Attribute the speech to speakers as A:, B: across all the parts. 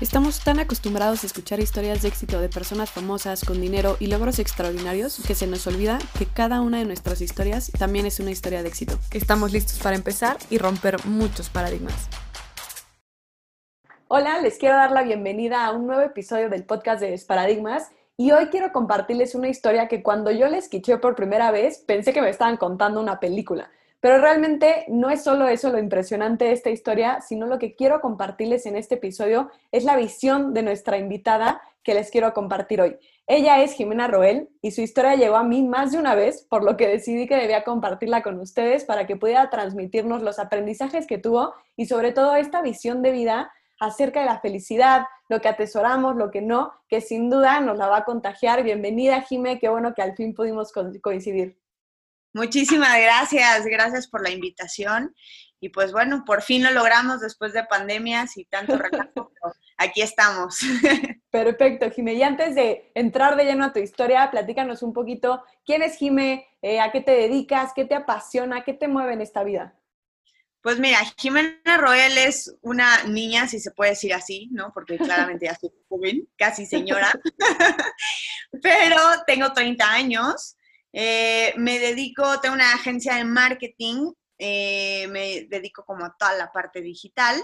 A: Estamos tan acostumbrados a escuchar historias de éxito de personas famosas con dinero y logros extraordinarios que se nos olvida que cada una de nuestras historias también es una historia de éxito. Estamos listos para empezar y romper muchos paradigmas. Hola, les quiero dar la bienvenida a un nuevo episodio del podcast de Paradigmas y hoy quiero compartirles una historia que cuando yo les escuché por primera vez pensé que me estaban contando una película. Pero realmente no es solo eso lo impresionante de esta historia, sino lo que quiero compartirles en este episodio es la visión de nuestra invitada que les quiero compartir hoy. Ella es Jimena Roel y su historia llegó a mí más de una vez, por lo que decidí que debía compartirla con ustedes para que pudiera transmitirnos los aprendizajes que tuvo y sobre todo esta visión de vida acerca de la felicidad, lo que atesoramos, lo que no, que sin duda nos la va a contagiar. Bienvenida, Jime, qué bueno que al fin pudimos coincidir.
B: Muchísimas gracias, gracias por la invitación. Y pues bueno, por fin lo logramos después de pandemias y tanto relajo, aquí estamos.
A: Perfecto, Jime. Y antes de entrar de lleno a tu historia, platícanos un poquito, ¿quién es Jime? Eh, ¿A qué te dedicas? ¿Qué te apasiona? ¿Qué te mueve en esta vida?
B: Pues mira, Jimena Roel es una niña, si se puede decir así, ¿no? Porque claramente ya soy joven, casi señora, pero tengo 30 años. Eh, me dedico, tengo una agencia de marketing, eh, me dedico como a toda la parte digital.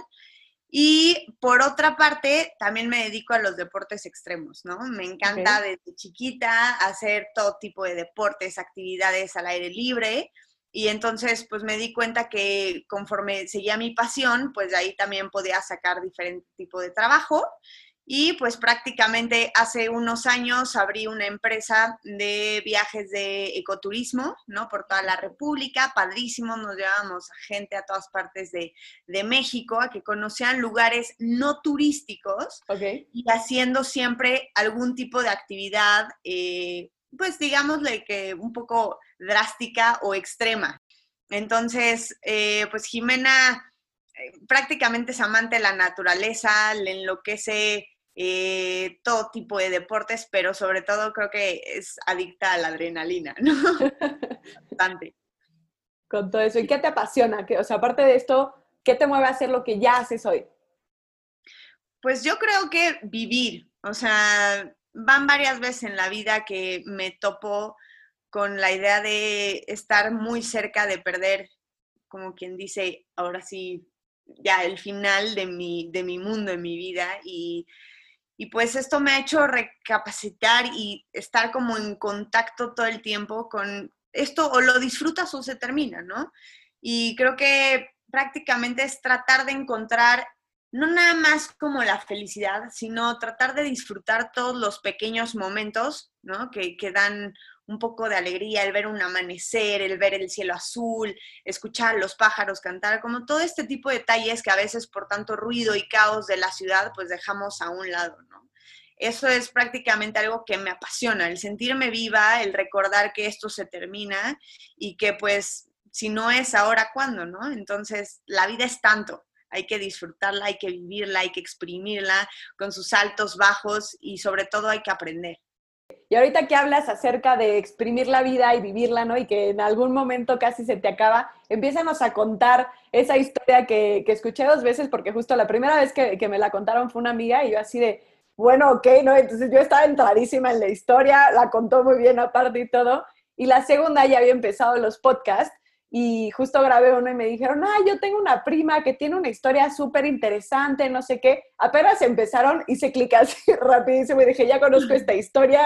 B: Y por otra parte, también me dedico a los deportes extremos, ¿no? Me encanta desde chiquita hacer todo tipo de deportes, actividades al aire libre. Y entonces, pues me di cuenta que conforme seguía mi pasión, pues de ahí también podía sacar diferente tipo de trabajo. Y pues prácticamente hace unos años abrí una empresa de viajes de ecoturismo, ¿no? Por toda la República, padrísimo, nos llevábamos a gente a todas partes de, México a que conocieran lugares no turísticos y haciendo siempre algún tipo de actividad, eh, pues digámosle que un poco drástica o extrema. Entonces, eh, pues Jimena eh, prácticamente es amante de la naturaleza, le enloquece eh, todo tipo de deportes, pero sobre todo creo que es adicta a la adrenalina, ¿no? Bastante.
A: Con todo eso. ¿Y qué te apasiona? O sea, aparte de esto, ¿qué te mueve a hacer lo que ya haces hoy?
B: Pues yo creo que vivir. O sea, van varias veces en la vida que me topo con la idea de estar muy cerca de perder, como quien dice, ahora sí, ya el final de mi, de mi mundo, en mi vida. Y y pues esto me ha hecho recapacitar y estar como en contacto todo el tiempo con esto, o lo disfrutas o se termina, ¿no? Y creo que prácticamente es tratar de encontrar no nada más como la felicidad, sino tratar de disfrutar todos los pequeños momentos, ¿no? Que, que dan un poco de alegría, el ver un amanecer, el ver el cielo azul, escuchar los pájaros cantar, como todo este tipo de detalles que a veces por tanto ruido y caos de la ciudad pues dejamos a un lado, ¿no? Eso es prácticamente algo que me apasiona, el sentirme viva, el recordar que esto se termina y que pues si no es ahora, ¿cuándo, no? Entonces, la vida es tanto, hay que disfrutarla, hay que vivirla, hay que exprimirla con sus altos, bajos y sobre todo hay que aprender.
A: Y ahorita que hablas acerca de exprimir la vida y vivirla, ¿no? Y que en algún momento casi se te acaba, empiézanos a contar esa historia que, escuché dos veces, porque justo la primera vez que, que, me la contaron fue una amiga y yo así de, bueno, ok, ¿no? Entonces yo estaba entradísima en la historia, la contó muy bien aparte y todo. Y la segunda ya había empezado los podcasts y justo grabé uno y me dijeron, ah, yo tengo una prima que tiene una historia súper interesante, no sé qué. Apenas empezaron, hice clic así rapidísimo y dije, ya conozco esta historia.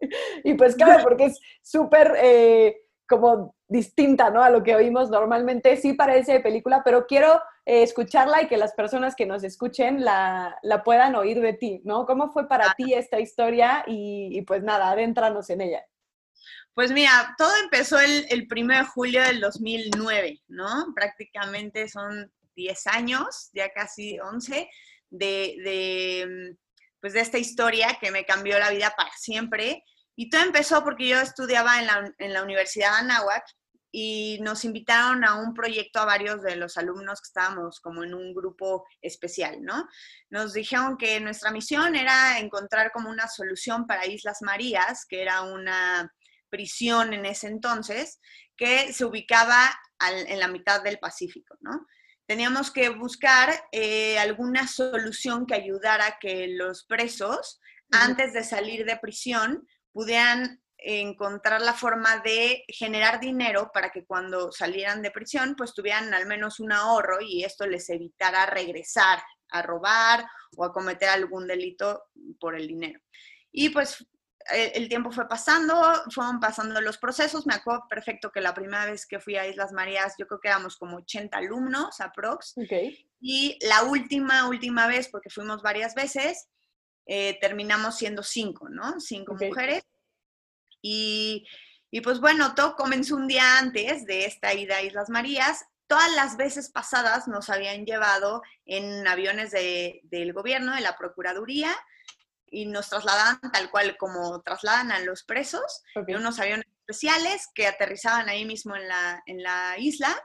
A: y pues claro, porque es súper eh, como distinta, ¿no? A lo que oímos normalmente. Sí parece de película, pero quiero eh, escucharla y que las personas que nos escuchen la, la, puedan oír de ti, ¿no? ¿Cómo fue para ah. ti esta historia? Y, y pues nada, adéntranos en ella.
B: Pues mira, todo empezó el, el 1 de julio del 2009, ¿no? Prácticamente son 10 años, ya casi 11, de, de, pues de esta historia que me cambió la vida para siempre. Y todo empezó porque yo estudiaba en la, en la Universidad de Anáhuac y nos invitaron a un proyecto a varios de los alumnos que estábamos como en un grupo especial, ¿no? Nos dijeron que nuestra misión era encontrar como una solución para Islas Marías, que era una prisión en ese entonces, que se ubicaba en la mitad del Pacífico, ¿no? Teníamos que buscar eh, alguna solución que ayudara a que los presos, antes de salir de prisión, pudieran encontrar la forma de generar dinero para que cuando salieran de prisión, pues tuvieran al menos un ahorro y esto les evitara regresar a robar o a cometer algún delito por el dinero. Y pues el, tiempo fue pasando, fueron pasando los procesos. Me acuerdo perfecto que la primera vez que fui a Islas Marías, yo creo que éramos como 80 alumnos aprox.
A: Okay.
B: Y la última, última vez, porque fuimos varias veces, eh, terminamos siendo cinco, ¿no? Cinco
A: Okay.
B: mujeres. Y, y pues bueno, todo comenzó un día antes de esta ida a Islas Marías. Todas las veces pasadas nos habían llevado en aviones de- del gobierno, de la Procuraduría, y nos trasladaban tal cual como trasladan a los presos,
A: Ok.
B: en unos aviones especiales que aterrizaban ahí mismo en la, en la isla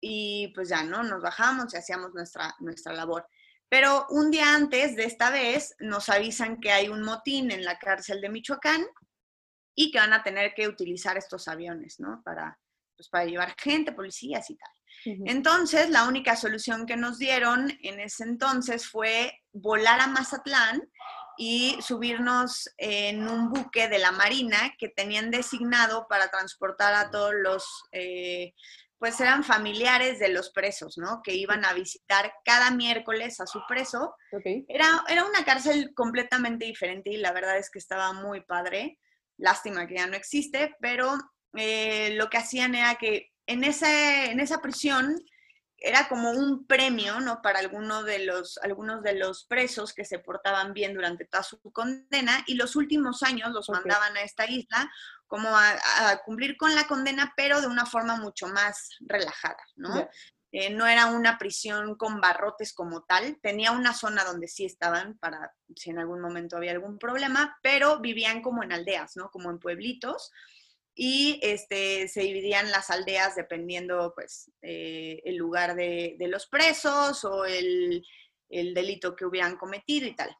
B: y pues ya, ¿no? Nos bajamos y hacíamos nuestra, nuestra labor. Pero un día antes de esta vez nos avisan que hay un motín en la cárcel de Michoacán y que van a tener que utilizar estos aviones, ¿no? Para, pues, para llevar gente, policías y tal.
A: Ujú.
B: Entonces, la única solución que nos dieron en ese entonces fue volar a Mazatlán y subirnos en un buque de la Marina que tenían designado para transportar a todos los, eh, pues eran familiares de los presos, ¿no? Que iban a visitar cada miércoles a su preso. Era, era una cárcel completamente diferente y la verdad es que estaba muy padre. Lástima que ya no existe, pero eh, lo que hacían era que en, ese, en esa prisión era como un premio, ¿no? Para alguno de los, algunos de los presos que se portaban bien durante toda su condena y los últimos años los mandaban a esta isla como a, a cumplir con la condena, pero de una forma mucho más relajada, ¿no? Eh, no era una prisión con barrotes como tal, tenía una zona donde sí estaban para si en algún momento había algún problema, pero vivían como en aldeas, ¿no? Como en pueblitos y este, se dividían las aldeas dependiendo pues eh, el lugar de, los presos o el, el delito que hubieran cometido y tal.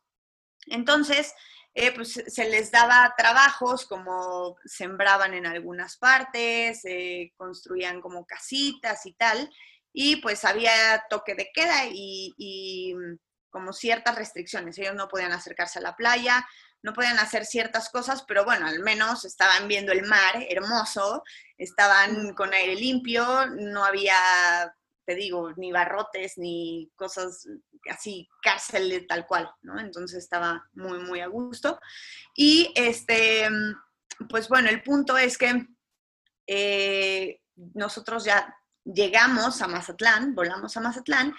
B: Entonces, eh, pues se les daba trabajos como sembraban en algunas partes, eh, construían como casitas y tal, y pues había toque de queda y, y, mm, como ciertas restricciones. Ellos no podían acercarse a la playa, no podían hacer ciertas cosas, pero bueno, al menos estaban viendo el mar hermoso, estaban con aire limpio, no había, te digo, ni barrotes, ni cosas así, cárcel de tal cual, ¿no? Entonces estaba muy, muy a gusto. Y este, pues bueno, el punto es que eh, nosotros ya llegamos a Mazatlán, volamos a Mazatlán,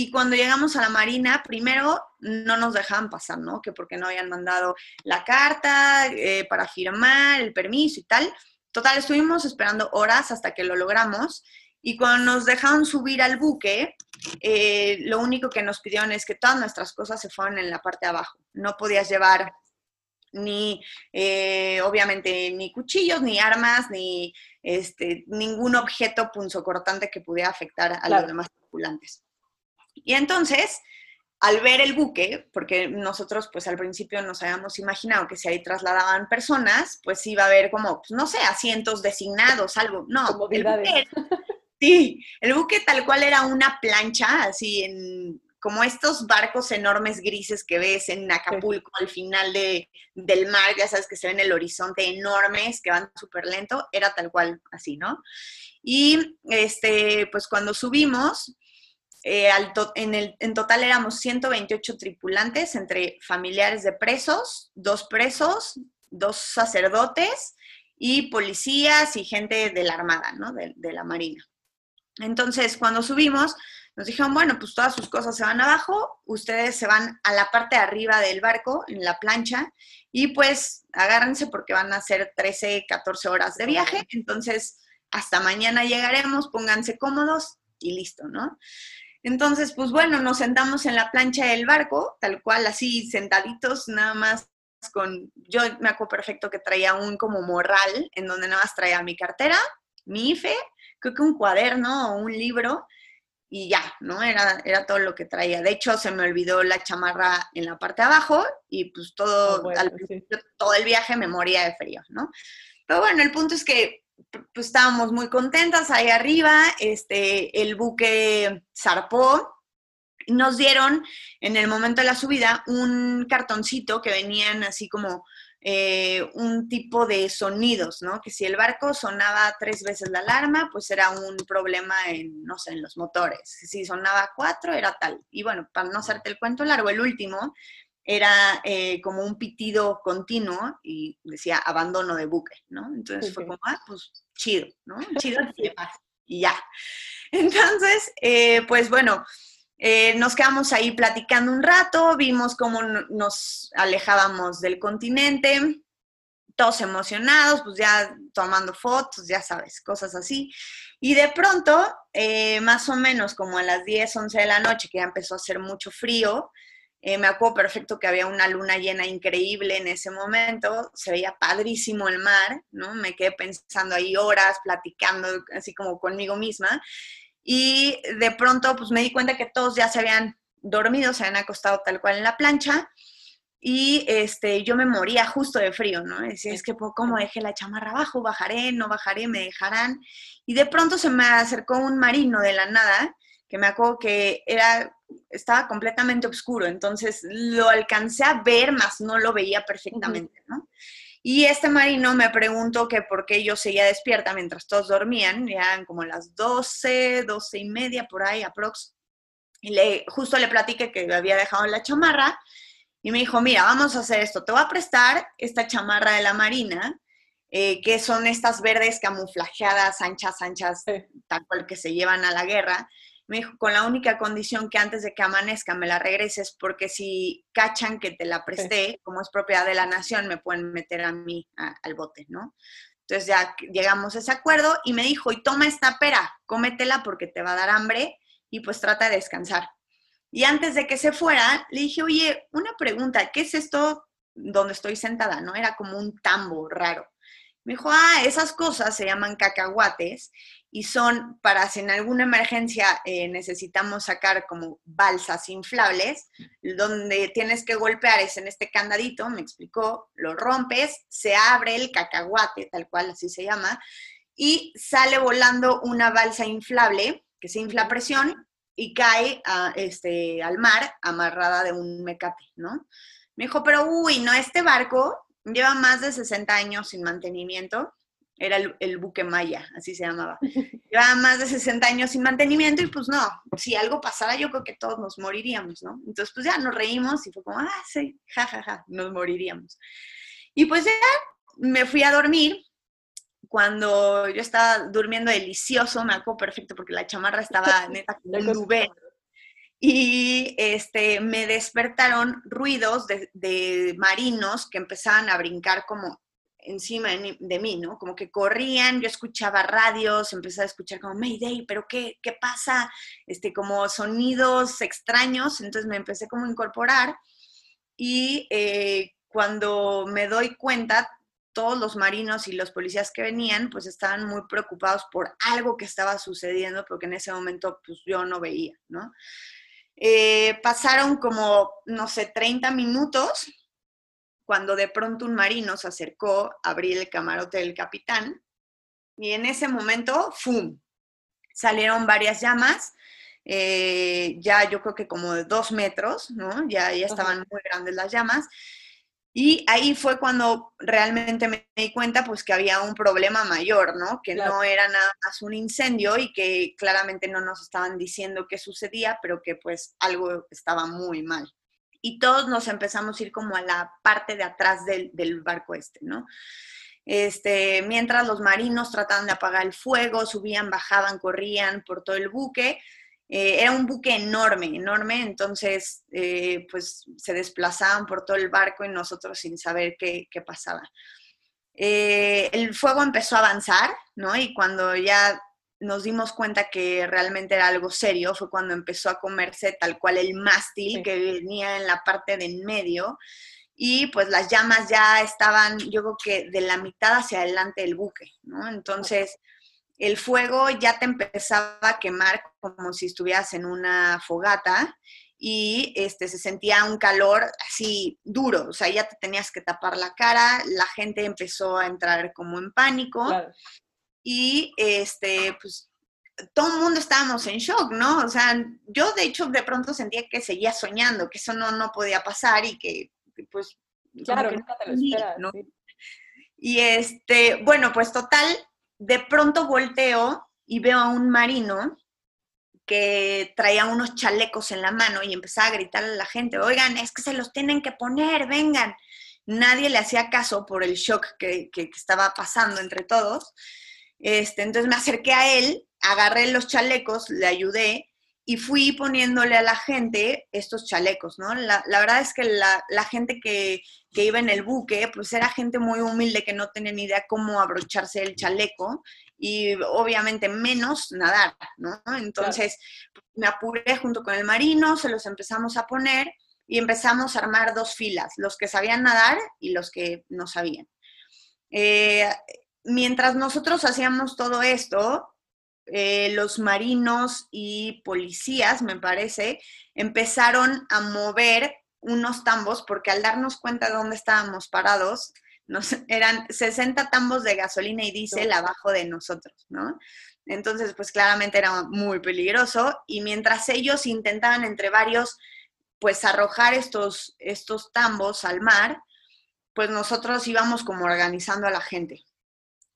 B: y cuando llegamos a la Marina, primero no nos dejaban pasar, ¿no? Que porque no habían mandado la carta eh, para firmar, el permiso y tal. Total, estuvimos esperando horas hasta que lo logramos. Y cuando nos dejaron subir al buque, eh, lo único que nos pidieron es que todas nuestras cosas se fueran en la parte de abajo. No podías llevar ni, eh, obviamente, ni cuchillos, ni armas, ni este, ningún objeto punzocortante que pudiera afectar a
A: Claro.
B: los demás tripulantes. Y entonces, al ver el buque, porque nosotros pues al principio nos habíamos imaginado que si ahí trasladaban personas, pues iba a haber como, pues, no sé, asientos designados, algo. No, el buque, sí, el buque tal cual era una plancha, así en como estos barcos enormes grises que ves en Acapulco al final de, del mar, ya sabes que se ven el horizonte enormes, que van súper lento, era tal cual así, ¿no? Y este, pues cuando subimos, eh, en, total éramos 128 tripulantes entre familiares de presos, dos presos, dos sacerdotes y policías y gente de la Armada, ¿no? De, de la Marina. Entonces, cuando subimos, nos dijeron, bueno, pues todas sus cosas se van abajo, ustedes se van a la parte de arriba del barco, en la plancha, y pues agárrense porque van a ser 13, 14 horas de viaje, entonces hasta mañana llegaremos, pónganse cómodos y listo, ¿no? Entonces, pues bueno, nos sentamos en la plancha del barco, tal cual, así sentaditos, nada más con, yo me acuerdo perfecto que traía un como morral, en donde nada más traía mi cartera, mi IFE, creo que un cuaderno o un libro y ya, ¿no? Era, era todo lo que traía. De hecho, se me olvidó la chamarra en la parte de abajo y pues todo,
A: Oh, bueno,
B: al
A: sí.
B: principio, todo el viaje me moría de frío, ¿no? Pero bueno, el punto es que pues estábamos muy contentas ahí arriba, este, el buque zarpó, nos dieron en el momento de la subida un cartoncito que venían así como eh, un tipo de sonidos, ¿no? Que si el barco sonaba tres veces la alarma, pues era un problema en, no sé, en los motores. Si sonaba cuatro, era tal. Y bueno, para no hacerte el cuento largo, el último era eh, como un pitido continuo y decía abandono de buque, ¿no? Entonces fue
A: Ok.
B: como, ah, pues chido, ¿no? Chido. Y ya. Entonces, eh, pues bueno, eh, nos quedamos ahí platicando un rato, vimos cómo no- nos alejábamos del continente, todos emocionados, pues ya tomando fotos, ya sabes, cosas así. Y de pronto, eh, más o menos como a las 10, 11 de la noche, que ya empezó a hacer mucho frío, eh, me acuerdo perfecto que había una luna llena increíble en ese momento, se veía padrísimo el mar, ¿no? Me quedé pensando ahí horas, platicando así como conmigo misma. Y de pronto, pues me di cuenta que todos ya se habían dormido, se habían acostado tal cual en la plancha. Y este, yo me moría justo de frío, ¿no? Decía, es que pues, ¿cómo dejé la chamarra abajo? ¿Bajaré? ¿No bajaré? ¿Me dejarán? Y de pronto se me acercó un marino de la nada, que me acuerdo que era, estaba completamente oscuro, entonces lo alcancé a ver, más no lo veía perfectamente, ¿no? Y este marino me preguntó que por qué yo seguía despierta mientras todos dormían, ya eran como las 12, 12 y media por ahí, aprox. Y le, justo le platiqué que había dejado la chamarra y me dijo, mira, vamos a hacer esto, te voy a prestar esta chamarra de la Marina, eh, que son estas verdes camuflajeadas, anchas, anchas,
A: Sí.
B: tal cual que se llevan a la guerra. Me dijo, con la única condición que antes de que amanezca me la regreses, porque si cachan que te la presté, como es propiedad de la nación, me pueden meter a mí a- al bote, ¿no? Entonces ya llegamos a ese acuerdo y me dijo, y toma esta pera, cómetela porque te va a dar hambre y pues trata de descansar. Y antes de que se fuera, le dije, oye, una pregunta, ¿qué es esto donde estoy sentada? ¿No? Era como un tambo raro. Me dijo, ah, esas cosas se llaman cacahuates y son para si en alguna emergencia eh, necesitamos sacar como balsas inflables, donde tienes que golpear es en este candadito, me explicó, lo rompes, se abre el cacahuate, tal cual así se llama, y sale volando una balsa inflable que se infla presión y cae este, al mar amarrada de un mecate, ¿no? Me dijo, pero uy, no, este barco lleva más de 60 años sin mantenimiento. Era el, el buque Maya, así se llamaba. Llevaba más de 60 años sin mantenimiento y pues no, si algo pasara yo creo que todos nos moriríamos, ¿no? Entonces pues ya nos reímos y fue como, ah, sí, ja, ja, ja, nos moriríamos. Y pues ya me fui a dormir. Cuando yo estaba durmiendo delicioso, me acuerdo perfecto porque la chamarra estaba neta como un nube y este, me despertaron ruidos de, de, marinos que empezaban a brincar como encima de, mí, ¿no? Como que corrían, yo escuchaba radios, empecé a escuchar como Mayday, pero ¿qué, qué pasa? Este, como sonidos extraños, entonces me empecé como a incorporar y eh, cuando me doy cuenta, todos los marinos y los policías que venían, pues estaban muy preocupados por algo que estaba sucediendo, porque en ese momento pues yo no veía, ¿no? Eh, pasaron como, no sé, 30 minutos cuando de pronto un marino se acercó a abrir el camarote del capitán y en ese momento, ¡fum! Salieron varias llamas, eh, ya yo creo que como de dos metros, ¿no? Ya, ya estaban muy grandes las llamas. Y ahí fue cuando realmente me di cuenta pues que había un problema mayor, ¿no? Que claro. no era nada más un incendio y que claramente no nos estaban diciendo qué sucedía, pero que pues algo estaba muy mal. Y todos nos empezamos a ir como a la parte de atrás del, barco este, ¿no? Este, mientras los marinos trataban de apagar el fuego, subían, bajaban, corrían por todo el buque, eh, era un buque enorme, enorme, entonces eh, pues se desplazaban por todo el barco y nosotros sin saber qué, qué pasaba. Eh, el fuego empezó a avanzar, ¿no? Y cuando ya nos dimos cuenta que realmente era algo serio, fue cuando empezó a comerse tal cual el mástil sí. que venía en la parte de en medio y pues las llamas ya estaban, yo creo que de la mitad hacia adelante del buque, ¿no? Entonces el fuego ya te empezaba a quemar como si estuvieras en una fogata y este, se sentía un calor así duro, o sea, ya te tenías que tapar la cara, la gente empezó a entrar como en pánico
A: Claro.
B: Y este, pues todo el mundo estábamos en shock, ¿no? O sea, yo de hecho de pronto sentía que seguía soñando, que eso no, no podía pasar y que pues...
A: Claro,
B: que
A: nunca te lo esperas.
B: ¿no?
A: sí.
B: Y este, bueno, pues total, de pronto volteo y veo a un marino que traía unos chalecos en la mano y empezaba a gritarle a la gente, oigan, es que se los tienen que poner, vengan. Nadie le hacía caso por el shock que, que- que estaba pasando entre todos. Este, entonces me acerqué a él, agarré los chalecos, le ayudé y fui poniéndole a la gente estos chalecos, ¿no? La, verdad es que la, gente que, que iba en el buque, pues era gente muy humilde que no tenía ni idea cómo abrocharse el chaleco y obviamente menos nadar, ¿no? Entonces me apuré junto con el marino, se los empezamos a poner y empezamos a armar dos filas, los que sabían nadar y los que no sabían. Eh, mientras nosotros hacíamos todo esto, eh, los marinos y policías, me parece, empezaron a mover unos tambos porque al darnos cuenta de dónde estábamos parados, nos, eran 60 tambos de gasolina y diésel abajo de nosotros, ¿no? Entonces, pues claramente era muy peligroso y mientras ellos intentaban entre varios, pues arrojar estos, estos tambos al mar, pues nosotros íbamos como organizando a la gente.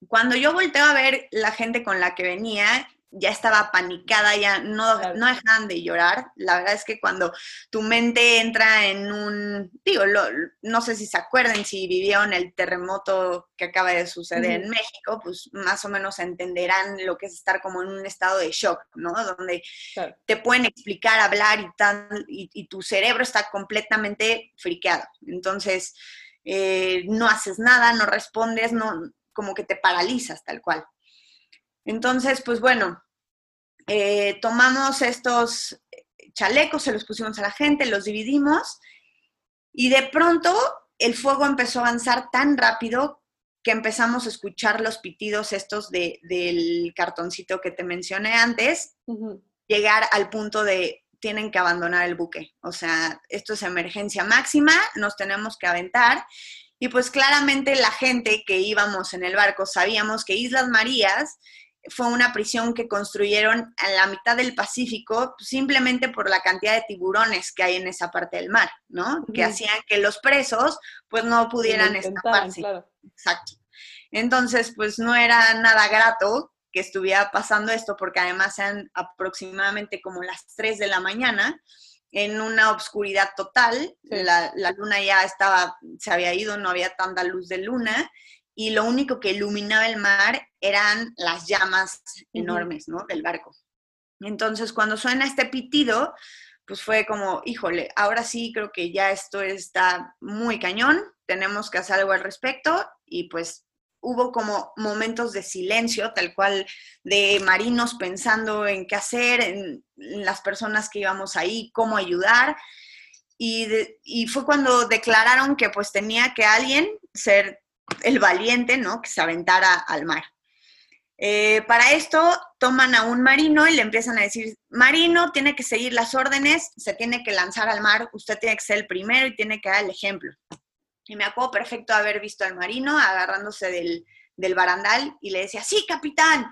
B: Cuando yo volteo a ver la gente con la que venía, ya estaba panicada, ya no,
A: Claro.
B: no dejaban de llorar. La verdad es que cuando tu mente entra en un, digo, lo- no sé si se acuerdan, si vivieron el terremoto que acaba de suceder en México, pues más o menos entenderán lo que es estar como en un estado de shock, ¿no? Donde
A: Claro.
B: te pueden explicar, hablar y tal, y, y tu cerebro está completamente friqueado. Entonces, eh, no haces nada, no respondes, no, como que te paralizas tal cual. Entonces, pues bueno, eh, tomamos estos chalecos, se los pusimos a la gente, los dividimos y de pronto el fuego empezó a avanzar tan rápido que empezamos a escuchar los pitidos estos de- del cartoncito que te mencioné antes, llegar al punto de tienen que abandonar el buque. O sea, esto es emergencia máxima, nos tenemos que aventar. Y pues claramente la gente que íbamos en el barco sabíamos que Islas Marías fue una prisión que construyeron a la mitad del Pacífico simplemente por la cantidad de tiburones que hay en esa parte del mar, ¿no? Que hacían que los presos pues no pudieran escaparse.
A: claro.
B: Exacto. Entonces, pues no era nada grato que estuviera pasando esto, porque además eran aproximadamente como las 3 de la mañana, en una obscuridad total.
A: Sí.
B: La, la luna ya estaba, se había ido, no había tanta luz de luna, y lo único que iluminaba el mar eran las llamas enormes, ¿no? Del barco. Entonces, cuando suena este pitido, pues fue como, híjole, ahora sí creo que ya esto está muy cañón, tenemos que hacer algo al respecto y pues hubo como momentos de silencio, tal cual de marinos pensando en qué hacer, en, las personas que íbamos ahí, cómo ayudar. Y, de- y fue cuando declararon que pues tenía que alguien ser el valiente, ¿no? Que se aventara al mar. Eh, para esto toman a un marino y le empiezan a decir, marino tiene que seguir las órdenes, se tiene que lanzar al mar, usted tiene que ser el primero y tiene que dar el ejemplo. Y me acuerdo perfecto haber visto al marino agarrándose del, del barandal y le decía, sí, capitán.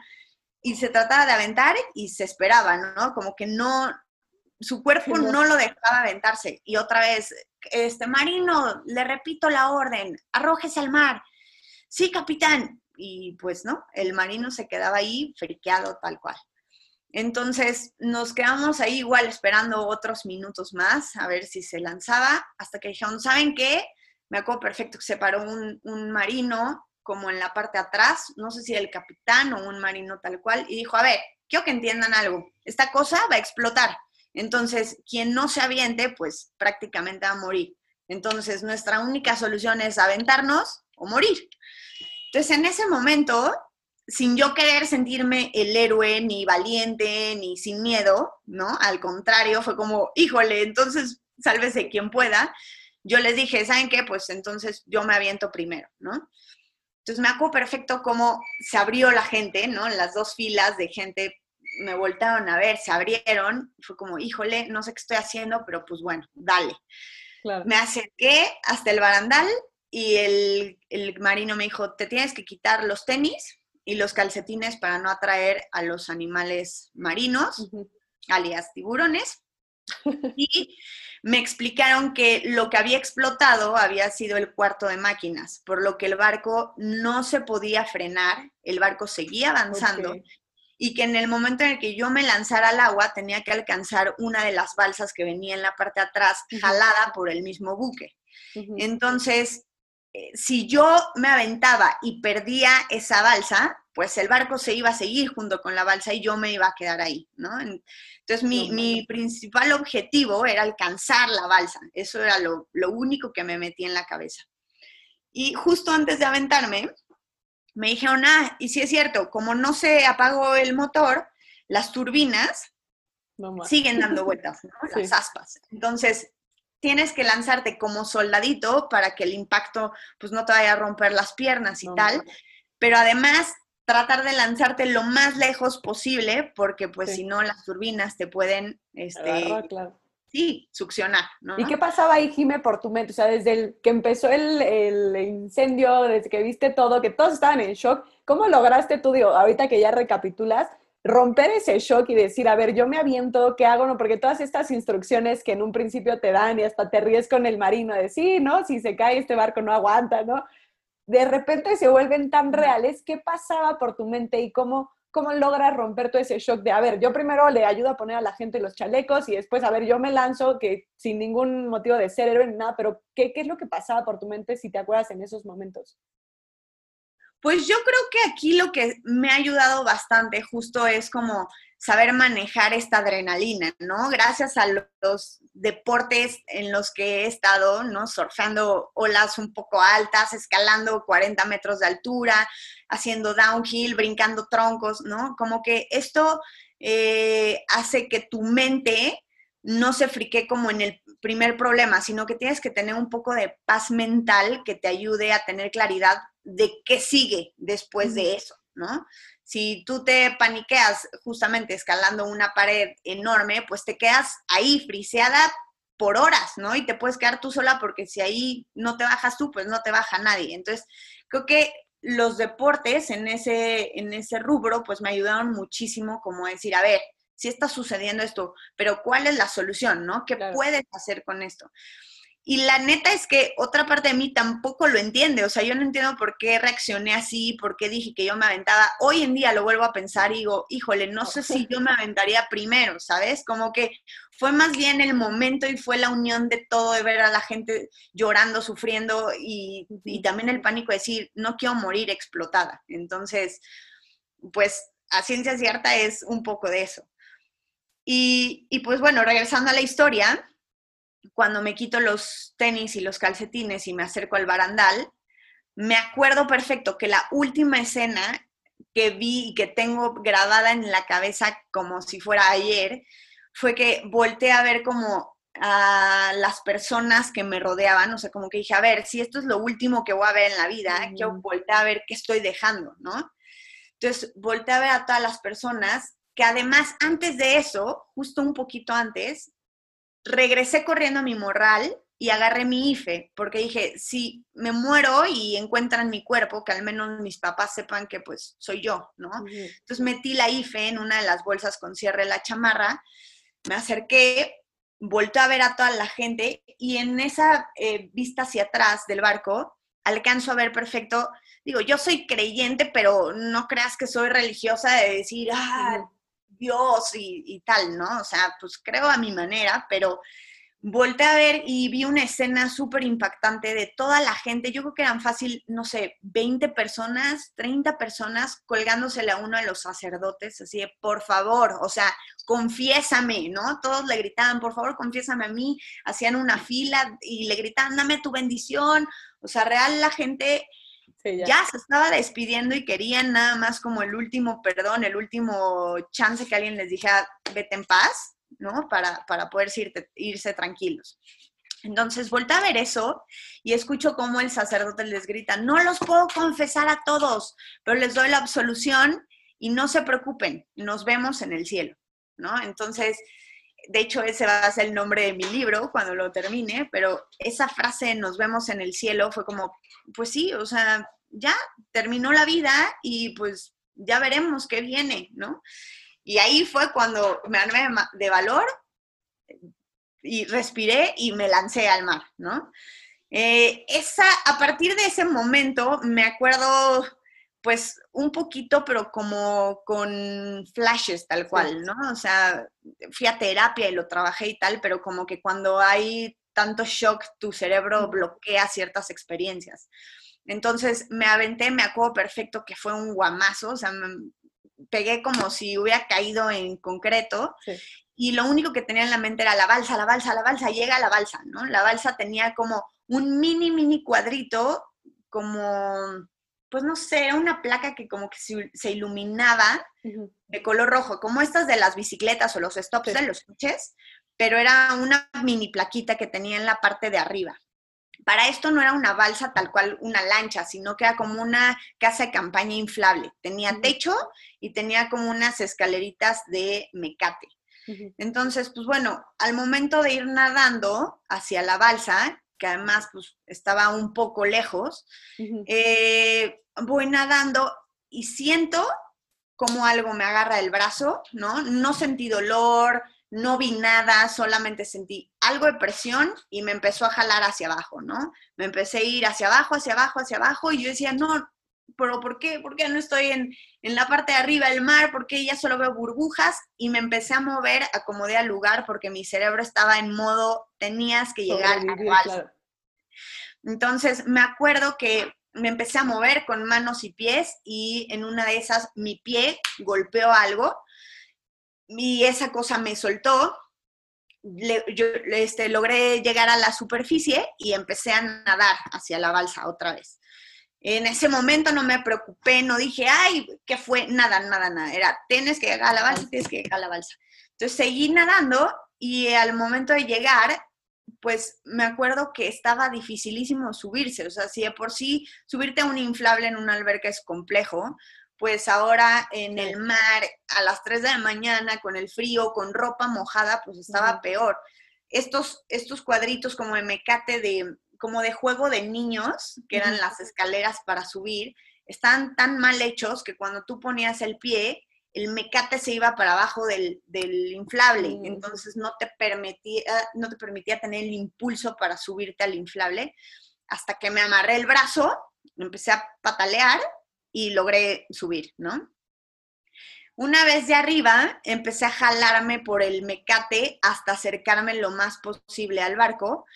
B: Y se trataba de aventar y se esperaba, ¿no? Como que no, su cuerpo
A: no
B: lo dejaba aventarse. Y otra vez, este marino, le repito la orden, arrójese al mar. Sí, capitán. Y pues no, el marino se quedaba ahí friqueado tal cual. Entonces nos quedamos ahí igual esperando otros minutos más a ver si se lanzaba, hasta que dijeron, ¿saben qué? Me acuerdo perfecto que se paró un, un marino como en la parte atrás, no sé si el capitán o un marino tal cual, y dijo, a ver, quiero que entiendan algo, esta cosa va a explotar. Entonces, quien no se aviente, pues prácticamente va a morir. Entonces, nuestra única solución es aventarnos o morir. Entonces, en ese momento, sin yo querer sentirme el héroe, ni valiente, ni sin miedo, ¿no? Al contrario, fue como, híjole, entonces sálvese quien pueda. Yo les dije, ¿saben qué? Pues entonces yo me aviento primero, ¿no? Entonces me acuerdo perfecto cómo se abrió la gente, ¿no? Las dos filas de gente me voltaron a ver, se abrieron, fue como, híjole, no sé qué estoy haciendo, pero pues bueno, dale.
A: Claro.
B: Me acerqué hasta el barandal y el, el marino me dijo, te tienes que quitar los tenis y los calcetines para no atraer a los animales marinos, alias tiburones. Y me explicaron que lo que había explotado había sido el cuarto de máquinas, por lo que el barco no se podía frenar, el barco seguía avanzando y que en el momento en el que yo me lanzara al agua tenía que alcanzar una de las balsas que venía en la parte de atrás, jalada por el mismo buque. Entonces, eh, si yo me aventaba y perdía esa balsa, pues el barco se iba a seguir junto con la balsa y yo me iba a quedar ahí, ¿no? En- Entonces, mi,
A: No,
B: mi principal objetivo era alcanzar la balsa. Eso era lo, lo único que me metí en la cabeza. Y justo antes de aventarme, me dijeron, ah, y sí es cierto, como no se apagó el motor, las turbinas
A: No
B: siguen dando vueltas, ¿no?
A: Sí.
B: Las aspas. Entonces, tienes que lanzarte como soldadito para que el impacto pues no te vaya a romper las piernas y
A: No
B: tal, pero además tratar de lanzarte lo más lejos posible porque pues
A: Sí.
B: si no las turbinas te pueden este
A: Agarra, claro.
B: sí, succionar, ¿no?
A: ¿Y qué pasaba ahí, Jime, por tu mente? O sea, desde el que empezó el, el incendio, desde que viste todo, que todos estaban en shock, ¿cómo lograste tú, digo, ahorita que ya recapitulas, romper ese shock y decir, a ver, yo me aviento, ¿qué hago? No, porque todas estas instrucciones que en un principio te dan y hasta te ríes con el marino, de sí, ¿no? Si se cae este barco no aguanta, ¿no? De repente se vuelven tan reales. ¿Qué pasaba por tu mente y cómo, cómo logras romper todo ese shock de, a ver, yo primero le ayudo a poner a la gente los chalecos y después, a ver, yo me lanzo que sin ningún motivo de ser héroe ni nada, pero ¿qué, qué es lo que pasaba por tu mente si te acuerdas en esos momentos?
B: Pues yo creo que aquí lo que me ha ayudado bastante justo es como saber manejar esta adrenalina, ¿no? Gracias a los deportes en los que he estado, ¿no? Surfeando olas un poco altas, escalando 40 metros de altura, haciendo downhill, brincando troncos, ¿no? Como que esto eh, hace que tu mente no se frique como en el primer problema, sino que tienes que tener un poco de paz mental que te ayude a tener claridad de qué sigue después de eso, ¿no? Si tú te paniqueas justamente escalando una pared enorme, pues te quedas ahí friseada por horas, ¿no? Y te puedes quedar tú sola porque si ahí no te bajas tú, pues no te baja nadie. Entonces, creo que los deportes en ese, en ese rubro, pues me ayudaron muchísimo como decir, a ver, si está sucediendo esto, pero ¿cuál es la solución, no? ¿Qué
A: Claro.
B: puedes hacer con esto? Y la neta es que otra parte de mí tampoco lo entiende, o sea, yo no entiendo por qué reaccioné así, por qué dije que yo me aventaba. Hoy en día lo vuelvo a pensar y digo, híjole, no sé si yo me aventaría primero, ¿sabes? Como que fue más bien el momento y fue la unión de todo, de ver a la gente llorando, sufriendo y, y también el pánico de decir, no quiero morir explotada. Entonces, pues a ciencia cierta es un poco de eso. Y, y pues bueno, regresando a la historia, cuando me quito los tenis y los calcetines y me acerco al barandal, me acuerdo perfecto que la última escena que vi y que tengo grabada en la cabeza como si fuera ayer, fue que volteé a ver como a las personas que me rodeaban, o sea, como que dije, a ver, si esto es lo último que voy a ver en la vida,
A: Ujú.
B: yo volteé a ver qué estoy dejando, ¿no? Entonces, volteé a ver a todas las personas que además antes de eso, justo un poquito antes, regresé corriendo a mi morral y agarré mi IFE, porque dije, si me muero y encuentran mi cuerpo, que al menos mis papás sepan que pues soy yo, ¿no? Entonces metí la IFE en una de las bolsas con cierre de la chamarra, me acerqué, volteé a ver a toda la gente y en esa eh, vista hacia atrás del barco alcanzo a ver perfecto, digo, yo soy creyente, pero no creas que soy religiosa de decir, ah. Dios y, y tal, ¿no? O sea, pues creo a mi manera, pero volteé a ver y vi una escena súper impactante de toda la gente. Yo creo que eran fácil, no sé, 20 personas, 30 personas colgándosele a uno de los sacerdotes, así de, por favor, o sea, confiésame, ¿no? Todos le gritaban, por favor, confiésame a mí. Hacían una fila y le gritaban, dame tu bendición. O sea, real la gente
A: Sí, ya.
B: ya se estaba despidiendo y querían nada más como el último perdón, el último chance que alguien les dijera, vete en paz, ¿no? Para, para poder irse, irse tranquilos. Entonces volteé a ver eso y escucho cómo el sacerdote les grita, no los puedo confesar a todos, pero les doy la absolución y no se preocupen, nos vemos en el cielo, ¿no? Entonces, de hecho ese va a ser el nombre de mi libro cuando lo termine, pero esa frase, nos vemos en el cielo, fue como, pues sí, o sea, ya terminó la vida y pues ya veremos qué viene, ¿no? Y ahí fue cuando me armé de valor y respiré y me lancé al mar, ¿no? Eh, esa, a partir de ese momento me acuerdo pues un poquito, pero como con flashes tal cual, ¿no? O sea, fui a terapia y lo trabajé y tal, pero como que cuando hay tanto shock, tu cerebro bloquea ciertas experiencias. Entonces me aventé, me acuerdo perfecto que fue un guamazo, o sea, me pegué como si hubiera caído en concreto. Y lo único que tenía en la mente era la balsa, la balsa, la balsa, llega la balsa, ¿no? La balsa tenía como un mini, mini cuadrito, como pues no sé, una placa que como que se, iluminaba de color rojo, como estas de las bicicletas o los stops de los coches, pero era una mini plaquita que tenía en la parte de arriba. Para esto no era una balsa tal cual una lancha, sino que era como una casa de campaña inflable. Tenía techo y tenía como unas escaleritas de mecate. Entonces, pues bueno, al momento de ir nadando hacia la balsa, que además pues, estaba un poco lejos, eh, voy nadando y siento como algo me agarra el brazo, ¿no? No sentí dolor, no vi nada, solamente sentí algo de presión y me empezó a jalar hacia abajo, ¿no? Me empecé a ir hacia abajo, hacia abajo, hacia abajo y yo decía, no, pero ¿por qué? ¿Por qué no estoy en, la parte de arriba del mar? ¿Por qué ya solo veo burbujas? Y me empecé a mover, acomodé al lugar porque mi cerebro estaba en modo, tenías que llegar a Entonces, me acuerdo que me empecé a mover con manos y pies y en una de esas mi pie golpeó algo y esa cosa me soltó. yo este, logré llegar a la superficie y empecé a nadar hacia la balsa otra vez. En ese momento no me preocupé, no dije, ay, ¿qué fue? Nada, nada, nada. Era, tienes que llegar a la balsa, tienes que llegar a la balsa. Entonces seguí nadando y al momento de llegar, pues me acuerdo que estaba dificilísimo subirse. O sea, si de por sí subirte a un inflable en una alberca es complejo, pues ahora en el mar a las 3 de la mañana con el frío, con ropa mojada, pues estaba peor. Estos, estos cuadritos como de mecate de, como de juego de niños, que eran las escaleras para subir, estaban tan mal hechos que cuando tú ponías el pie, el mecate se iba para abajo del, inflable, mm. entonces no te, permitía, no te permitía tener el impulso para subirte al inflable, hasta que me amarré el brazo, empecé a patalear y logré subir, ¿no? Una vez de arriba, empecé a jalarme por el mecate hasta acercarme lo más posible al barco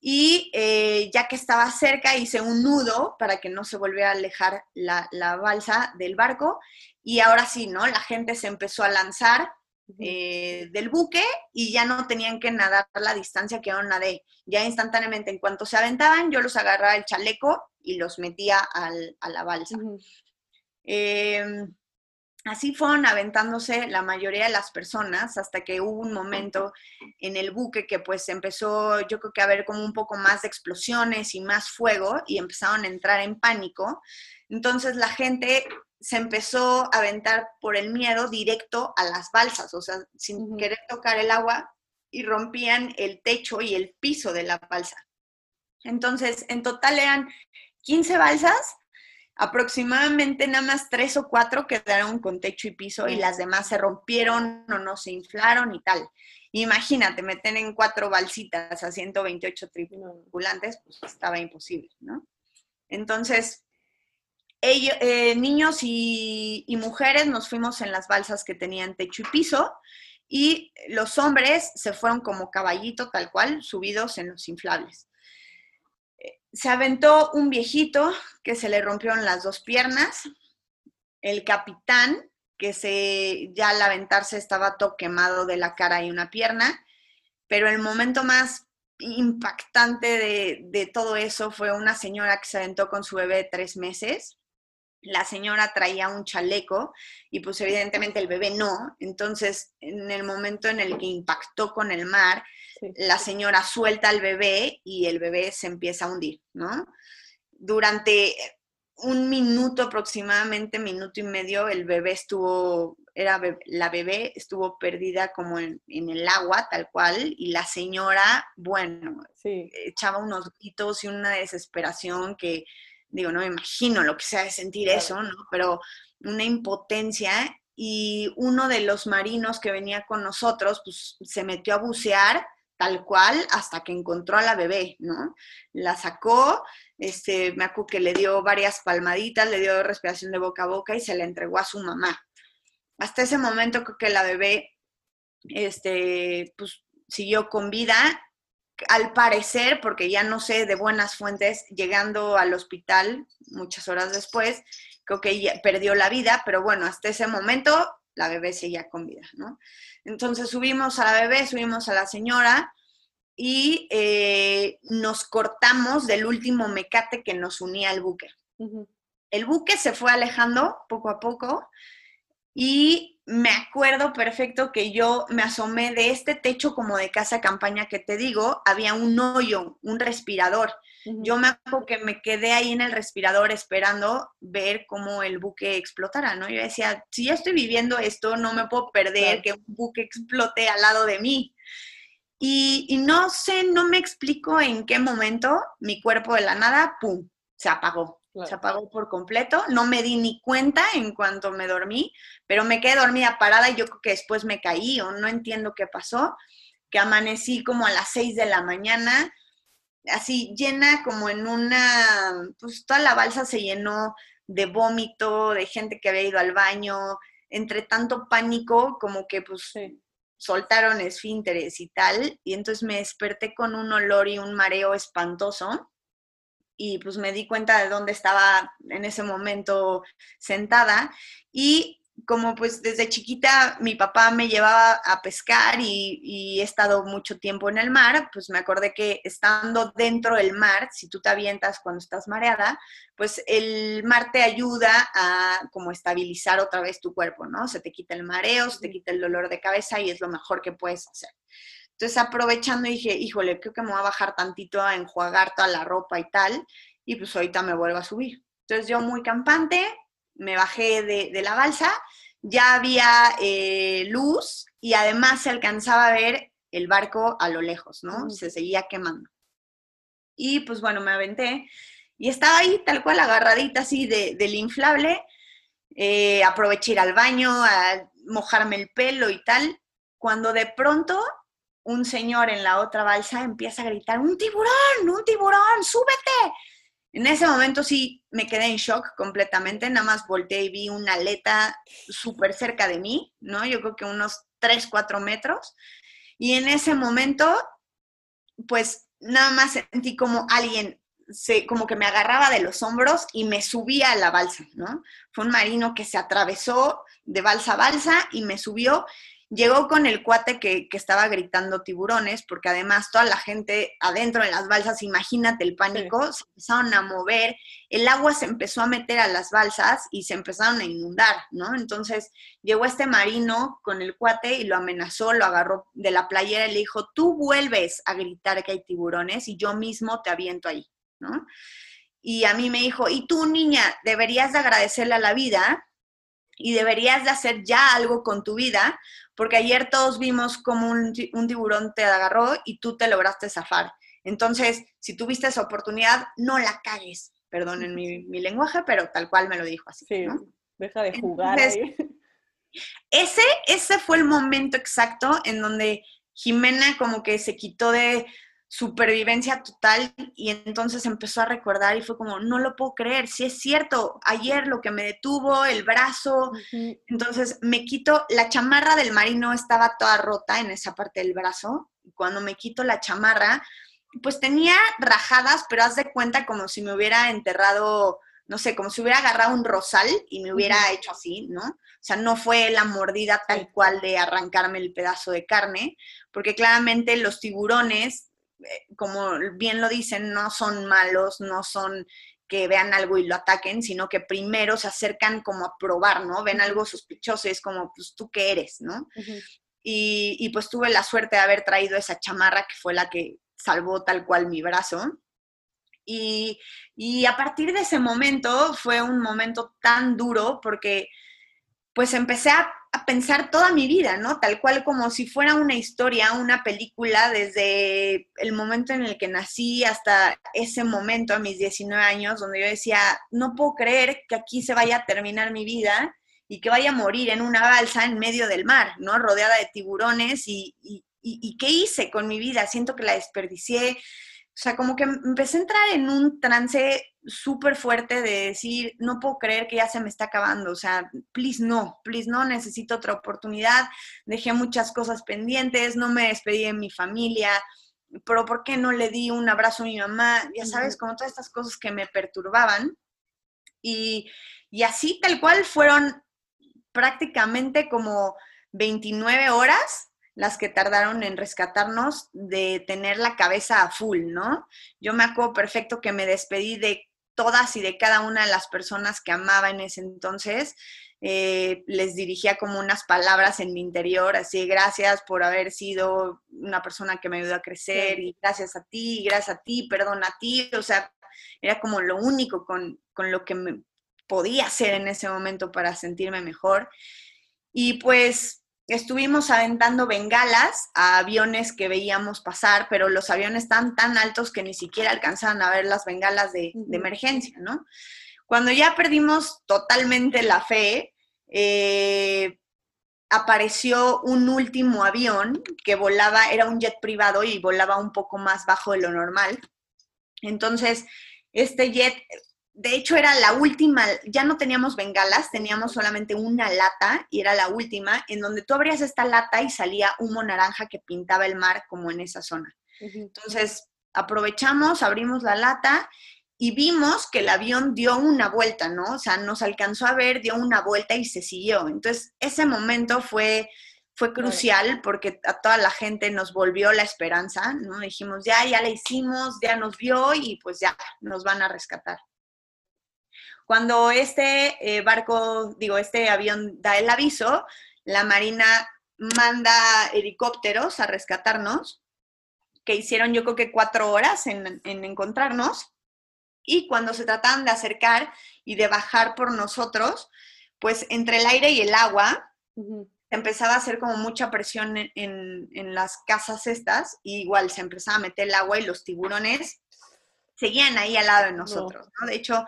B: y eh, ya que estaba cerca hice un nudo para que no se volviera a alejar la, balsa del barco y ahora sí, ¿no? La gente se empezó a lanzar eh, del buque y ya no tenían que nadar la distancia que yo nadé. Ya instantáneamente, en cuanto se aventaban, yo los agarraba el chaleco y los metía a la balsa. Así fueron aventándose la mayoría de las personas hasta que hubo un momento en el buque que pues empezó yo creo que a haber como un poco más de explosiones y más fuego y empezaron a entrar en pánico. Entonces la gente se empezó a aventar por el miedo directo a las balsas, o sea, sin querer tocar el agua y rompían el techo y el piso de la balsa. Entonces, en total eran 15 balsas, aproximadamente nada más tres o cuatro quedaron con techo y piso y las demás se rompieron o no se inflaron y tal. Imagínate, meten en cuatro balsitas a 128 tripulantes, pues estaba imposible, ¿no? Entonces, ellos, eh, niños y, y mujeres nos fuimos en las balsas que tenían techo y piso y los hombres se fueron como caballito tal cual, subidos en los inflables se aventó un viejito que se le rompieron las dos piernas, el capitán que se ya al aventarse estaba todo quemado de la cara y una pierna, pero el momento más impactante de, todo eso fue una señora que se aventó con su bebé de tres meses. la señora traía un chaleco y pues evidentemente el bebé no. Entonces, en el momento en el que impactó con el mar,
A: Sí.
B: la señora suelta al bebé y el bebé se empieza a hundir, ¿no? Durante un minuto aproximadamente, minuto y medio, el bebé estuvo, era la bebé estuvo perdida como en, en el agua, tal cual, y la señora, bueno,
A: Sí.
B: echaba unos gritos y una desesperación que, digo, no me imagino lo que sea de sentir
A: Claro.
B: eso, ¿no? Pero una impotencia y uno de los marinos que venía con nosotros, pues se metió a bucear tal cual hasta que encontró a la bebé, ¿no? La sacó, este, me acuerdo que le dio varias palmaditas, le dio respiración de boca a boca y se la entregó a su mamá. Hasta ese momento creo que la bebé, este, pues siguió con vida al parecer, porque ya no sé de buenas fuentes, llegando al hospital muchas horas después, creo que ella perdió la vida, pero bueno, hasta ese momento la bebé seguía con vida, ¿no? Entonces subimos a la bebé, subimos a la señora y eh, nos cortamos del último mecate que nos unía al buque. El buque se fue alejando poco a poco y me acuerdo perfecto que yo me asomé de este techo como de casa campaña que te digo, había un hoyo, un respirador. Yo me acuerdo que me quedé ahí en el respirador esperando ver cómo el buque explotara, ¿no? Yo decía, si ya estoy viviendo esto, no me puedo perder
A: Claro.
B: que un buque explote al lado de mí. Y, y no sé, no me explico en qué momento mi cuerpo de la nada, ¡pum!, se apagó.
A: Claro.
B: Se apagó por completo. No me di ni cuenta en cuanto me dormí, pero me quedé dormida parada y yo creo que después me caí o no entiendo qué pasó, que amanecí como a las 6 de la mañana, así llena como en una, pues toda la balsa se llenó de vómito, de gente que había ido al baño, entre tanto pánico como que pues
A: Sí.
B: soltaron esfínteres y tal, y entonces me desperté con un olor y un mareo espantoso, y pues me di cuenta de dónde estaba en ese momento sentada, y como pues desde chiquita mi papá me llevaba a pescar y, y he estado mucho tiempo en el mar, pues me acordé que estando dentro del mar, si tú te avientas cuando estás mareada, pues el mar te ayuda a como estabilizar otra vez tu cuerpo, ¿no? Se te quita el mareo, se te quita el dolor de cabeza y es lo mejor que puedes hacer. Entonces aprovechando dije, híjole, creo que me voy a bajar tantito a enjuagar toda la ropa y tal, y pues ahorita me vuelvo a subir. Entonces yo muy campante, me bajé de, de la balsa, ya había eh, luz y además se alcanzaba a ver el barco a lo lejos, ¿no? Se seguía quemando. Y pues bueno, me aventé y estaba ahí tal cual agarradita así de- del inflable. Eh, aproveché ir al baño, a mojarme el pelo y tal, cuando de pronto un señor en la otra balsa empieza a gritar, un tiburón, un tiburón, súbete. En ese momento sí me quedé en shock completamente, nada más volteé y vi una aleta súper cerca de mí, ¿no? Yo creo que unos 3, 4 metros. Y en ese momento, pues nada más sentí como alguien se, como que me agarraba de los hombros y me subía a la balsa, ¿no? Fue un marino que se atravesó de balsa a balsa y me subió. Llegó con el cuate que, que estaba gritando tiburones, porque además toda la gente adentro de las balsas, imagínate el pánico, se empezaron a mover, el agua se empezó a meter a las balsas y se empezaron a inundar, ¿no? Entonces llegó este marino con el cuate y lo amenazó, lo agarró de la playera y le dijo, tú vuelves a gritar que hay tiburones y yo mismo te aviento ahí, ¿no? Y a mí me dijo, y tú niña, deberías de agradecerle a la vida y deberías de hacer ya algo con tu vida, porque ayer todos vimos como un, ti- un tiburón te agarró y tú te lograste zafar. Entonces, si tuviste esa oportunidad, no la cagues. Perdonen mi, mi lenguaje, pero tal cual me lo dijo así.
A: Sí,
B: ¿no?
A: deja de jugar
B: Entonces,
A: ahí.
B: ese, ese fue el momento exacto en donde Jimena como que se quitó de supervivencia total y entonces empezó a recordar y fue como, no lo puedo creer, si es cierto, ayer lo que me detuvo, el brazo, entonces me quito, la chamarra del marino estaba toda rota en esa parte del brazo, cuando me quito la chamarra, pues tenía rajadas, pero haz de cuenta como si me hubiera enterrado, no sé, como si hubiera agarrado un rosal y me hubiera hecho así, ¿no? O sea, no fue la mordida tal cual de arrancarme el pedazo de carne, porque claramente los tiburones, como bien lo dicen, no son malos, no son que vean algo y lo ataquen, sino que primero se acercan como a probar, ¿no? Ven algo sospechoso y es como, pues tú qué eres, ¿no? y, y pues tuve la suerte de haber traído esa chamarra que fue la que salvó tal cual mi brazo. Y, y, a partir de ese momento fue un momento tan duro porque pues empecé a, pensar toda mi vida, ¿no? Tal cual como si fuera una historia, una película, desde el momento en el que nací hasta ese momento, a mis 19 años, donde yo decía, no puedo creer que aquí se vaya a terminar mi vida y que vaya a morir en una balsa en medio del mar, ¿no? Rodeada de tiburones y, y ¿qué hice con mi vida? Siento que la desperdicié, o sea, como que empecé a entrar en un trance súper fuerte de decir, no puedo creer que ya se me está acabando, o sea, please no, please no, necesito otra oportunidad, dejé muchas cosas pendientes, no me despedí de mi familia, pero ¿por qué no le di un abrazo a mi mamá? Ya sabes, como todas estas cosas que me perturbaban. Y, y así tal cual fueron prácticamente como 29 horas las que tardaron en rescatarnos de tener la cabeza a full, ¿no? Yo me acuerdo perfecto que me despedí de todas y de cada una de las personas que amaba en ese entonces. Eh, les dirigía como unas palabras en mi interior, así, gracias por haber sido una persona que me ayudó a crecer y gracias a ti, gracias a ti, perdón a ti, o sea, era como lo único con, con lo que me podía hacer en ese momento para sentirme mejor. Y pues estuvimos aventando bengalas a aviones que veíamos pasar, pero los aviones están tan altos que ni siquiera alcanzaban a ver las bengalas de, de emergencia, ¿no? Cuando ya perdimos totalmente la fe, eh, apareció un último avión que volaba, era un jet privado y volaba un poco más bajo de lo normal. Entonces, este jet de hecho era la última, ya no teníamos bengalas, teníamos solamente una lata y era la última, en donde tú abrías esta lata y salía humo naranja que pintaba el mar como en esa zona. Entonces aprovechamos, abrimos la lata y vimos que el avión dio una vuelta, ¿no? O sea, nos alcanzó a ver, dio una vuelta y se siguió. Entonces ese momento fue fue crucial porque a toda la gente nos volvió la esperanza, ¿no? Dijimos, ya, ya la hicimos, ya nos vio y pues ya, nos van a rescatar. Cuando este eh, barco, digo, este avión da el aviso, la Marina manda helicópteros a rescatarnos, que hicieron yo creo que cuatro horas en, en encontrarnos, y cuando se trataban de acercar y de bajar por nosotros, pues entre el aire y el agua, empezaba a hacer como mucha presión en, en, en, las casas estas, y igual se empezaba a meter el agua y los tiburones seguían ahí al lado de nosotros, no. ¿no? De hecho,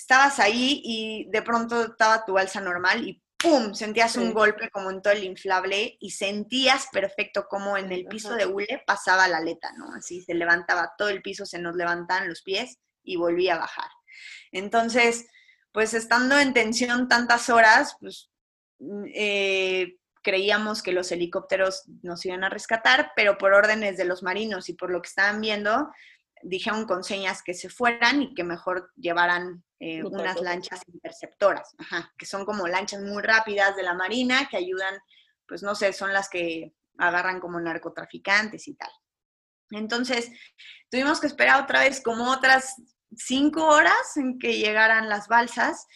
B: estabas ahí y de pronto estaba tu balsa normal y ¡pum! Sentías sí. un golpe como en todo el inflable y sentías perfecto como en el piso de hule pasaba la aleta, ¿no? Así se levantaba todo el piso, se nos levantaban los pies y volvía a bajar. Entonces, pues estando en tensión tantas horas, pues mm, eh, creíamos que los helicópteros nos iban a rescatar, pero por órdenes de los marinos y por lo que estaban viendo, dijeron con señas que se fueran y que mejor llevaran eh, unas lanchas interceptoras, ajá, que son como lanchas muy rápidas de la Marina que ayudan, pues no sé, son las que agarran como narcotraficantes y tal. Entonces, tuvimos que esperar otra vez como otras cinco horas en que llegaran las balsas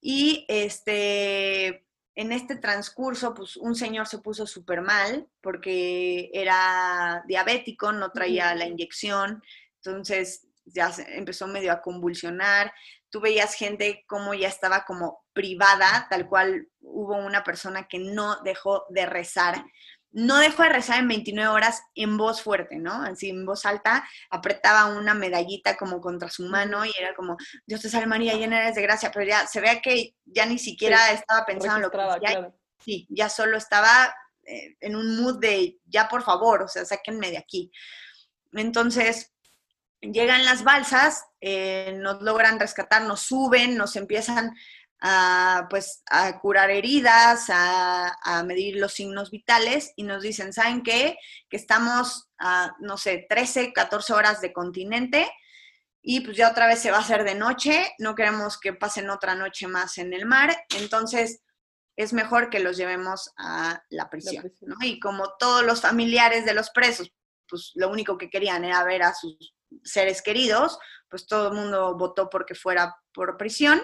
B: y este, en este transcurso, pues un señor se puso súper mal porque era diabético, no traía la inyección, entonces ya empezó medio a convulsionar. Tú veías gente como ya estaba como privada, tal cual hubo una persona que no dejó de rezar. No dejó de rezar en 29 horas en voz fuerte, ¿no? Así en voz alta, apretaba una medallita como contra su mano y era como, Dios te salve María, llena eres de gracia, pero ya se vea que ya ni siquiera sí, estaba pensando en lo que. Claro. Sí, ya solo estaba eh, en un mood de, ya por favor, o sea, sáquenme de aquí. Entonces, llegan las balsas, eh, nos logran rescatar, nos suben, nos empiezan a, pues, a curar heridas, a, a, medir los signos vitales y nos dicen, ¿saben qué? Que estamos a, no sé, 13, 14 horas de continente y pues ya otra vez se va a hacer de noche, no queremos que pasen otra noche más en el mar, entonces es mejor que los llevemos a la prisión, la prisión. ¿no? Y como todos los familiares de los presos, pues lo único que querían era ver a sus seres queridos, pues todo el mundo votó porque fuera por prisión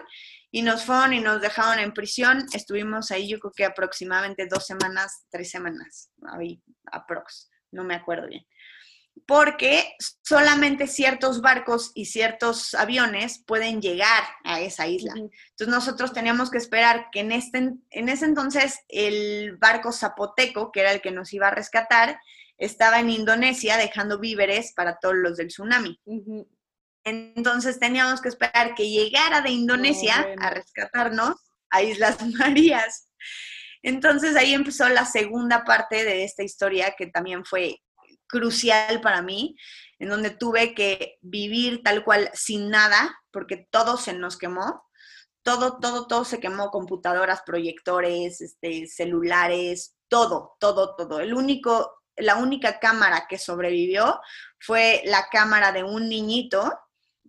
B: y nos fueron y nos dejaron en prisión. Estuvimos ahí yo creo que aproximadamente dos semanas, tres semanas, ahí aprox, no me acuerdo bien. Porque solamente ciertos barcos y ciertos aviones pueden llegar a esa isla. Entonces nosotros teníamos que esperar que en, este, en ese entonces el barco zapoteco, que era el que nos iba a rescatar, estaba en Indonesia dejando víveres para todos los del tsunami. Entonces teníamos que esperar que llegara de Indonesia a rescatarnos a Islas Marías. Entonces ahí empezó la segunda parte de esta historia que también fue crucial para mí, en donde tuve que vivir tal cual sin nada, porque todo se nos quemó. Todo, todo, todo se quemó, computadoras, proyectores, este, celulares, todo, todo, todo. El único, la única cámara que sobrevivió fue la cámara de un niñito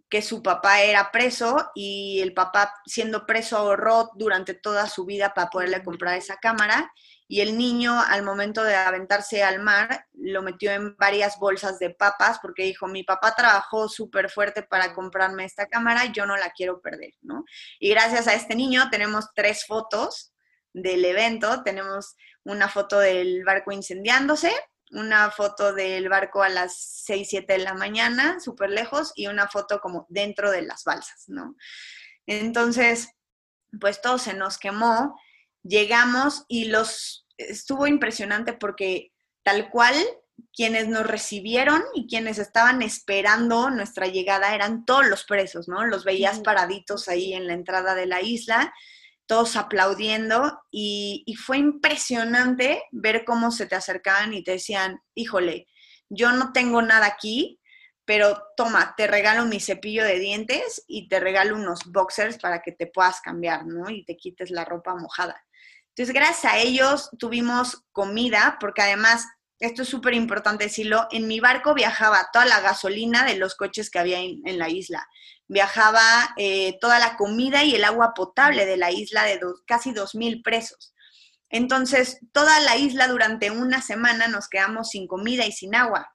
B: que su papá era preso y el papá siendo preso ahorró durante toda su vida para poderle comprar esa cámara. Y el niño al momento de aventarse al mar lo metió en varias bolsas de papas porque dijo, mi papá trabajó súper fuerte para comprarme esta cámara, yo no la quiero perder, ¿no? Y gracias a este niño tenemos tres fotos del evento, tenemos una foto del barco incendiándose, una foto del barco a las 6, 7 de la mañana, súper lejos, y una foto como dentro de las balsas, ¿no? Entonces, pues todo se nos quemó, llegamos y los, estuvo impresionante porque tal cual quienes nos recibieron y quienes estaban esperando nuestra llegada eran todos los presos, ¿no? Los veías paraditos ahí en la entrada de la isla todos aplaudiendo y, fue impresionante ver cómo se te acercaban y te decían, híjole, yo no tengo nada aquí, pero toma, te regalo mi cepillo de dientes y te regalo unos boxers para que te puedas cambiar, ¿no? Y te quites la ropa mojada. Entonces, gracias a ellos tuvimos comida, porque además esto es súper importante decirlo, en mi barco viajaba toda la gasolina de los coches que había en, la isla, viajaba eh, toda la comida y el agua potable de la isla de dos, casi 2.000 presos. Entonces, toda la isla durante una semana nos quedamos sin comida y sin agua.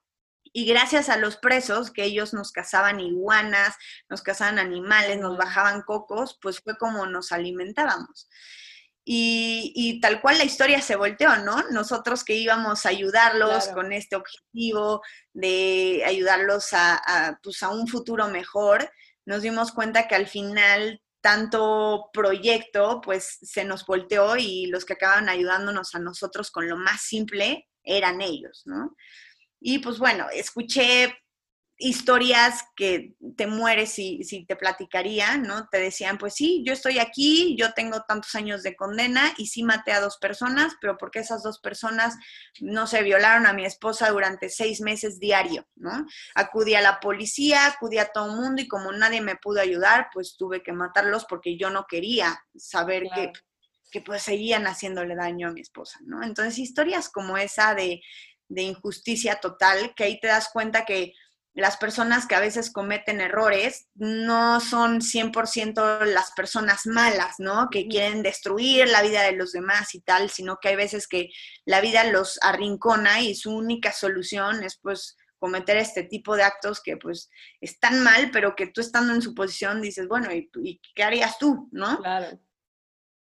B: Y gracias a los presos, que ellos nos cazaban iguanas, nos cazaban animales, nos bajaban cocos, pues fue como nos alimentábamos. Y, tal cual la historia se volteó, ¿no? Nosotros que íbamos a ayudarlos con este objetivo de ayudarlos a, pues, a un futuro mejor, nos dimos cuenta que al final tanto proyecto pues se nos volteó y los que acaban ayudándonos a nosotros con lo más simple eran ellos, ¿no? Y pues bueno, escuché historias que te mueres si, si te platicaría, ¿no? Te decían, pues sí, yo estoy aquí, yo tengo tantos años de condena y sí maté a dos personas, pero porque esas dos personas no se violaron a mi esposa durante seis meses diario, ¿no? Acudí a la policía, acudí a todo el mundo y como nadie me pudo ayudar, pues tuve que matarlos porque yo no quería saber que, que pues seguían haciéndole daño a mi esposa, ¿no? Entonces, historias como esa de, de injusticia total, que ahí te das cuenta que las personas que a veces cometen errores no son 100% las personas malas, ¿no? Que quieren destruir la vida de los demás y tal, sino que hay veces que la vida los arrincona y su única solución es pues cometer este tipo de actos que pues están mal, pero que tú estando en su posición dices, bueno, ¿y, y qué harías tú, no?
A: Claro.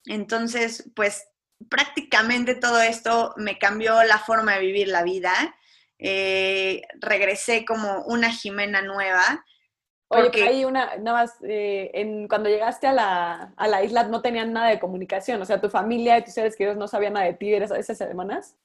B: Entonces, pues prácticamente todo esto me cambió la forma de vivir la vida eh, regresé como una Jimena nueva.
A: Oye, hay una, nada más, eh, en, cuando llegaste a la, a la, isla no tenían nada de comunicación, o sea, tu familia y tus seres queridos no sabían nada de ti esas semanas.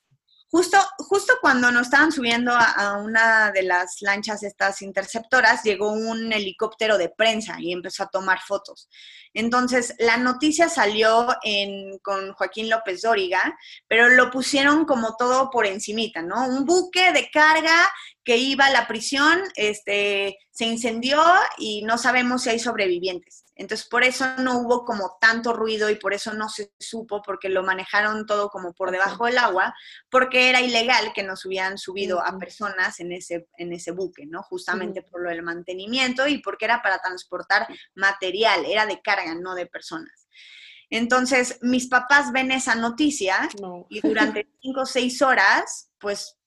B: Justo, justo cuando nos estaban subiendo a, una de las lanchas estas interceptoras, llegó un helicóptero de prensa y empezó a tomar fotos. Entonces, la noticia salió en, con Joaquín López Dóriga, pero lo pusieron como todo por encimita, ¿no? Un buque de carga que iba a la prisión, este, se incendió y no sabemos si hay sobrevivientes. Entonces, por eso no hubo como tanto ruido y por eso no se supo, porque lo manejaron todo como por debajo del agua, porque era ilegal que nos hubieran subido a personas en ese, en ese buque, ¿no? Justamente por lo del mantenimiento y porque era para transportar material, era de carga, no de personas. Entonces, mis papás ven esa noticia y durante cinco o seis horas, pues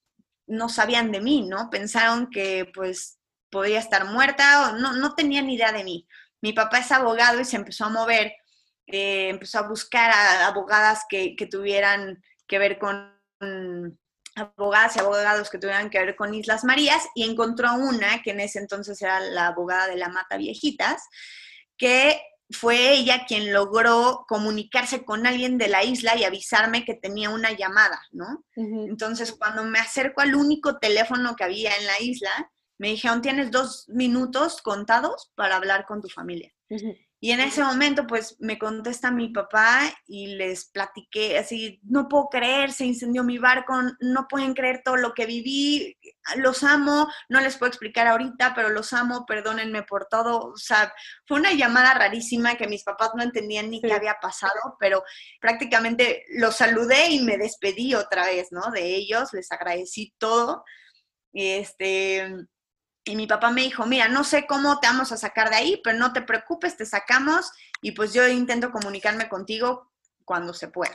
B: no sabían de mí, ¿no? Pensaron que pues podía estar muerta, o no, no tenía ni idea de mí. Mi papá es abogado y se empezó a mover, eh, empezó a buscar a abogadas que, que tuvieran que ver con abogadas y abogados que tuvieran que ver con Islas Marías y encontró una que en ese entonces era la abogada de la Mata Viejitas, que fue ella quien logró comunicarse con alguien de la isla y avisarme que tenía una llamada, ¿no? Entonces, cuando me acerco al único teléfono que había en la isla, me dijeron, tienes dos minutos contados para hablar con tu familia. Y en ese momento, pues me contesta mi papá y les platiqué así, no puedo creer, se incendió mi barco, no pueden creer todo lo que viví, los amo, no les puedo explicar ahorita, pero los amo, perdónenme por todo. O sea, fue una llamada rarísima que mis papás no entendían ni qué había pasado, pero prácticamente los saludé y me despedí otra vez, ¿no? De ellos, les agradecí todo. Este, y mi papá me dijo, mira, no sé cómo te vamos a sacar de ahí, pero no te preocupes, te sacamos y pues yo intento comunicarme contigo cuando se pueda.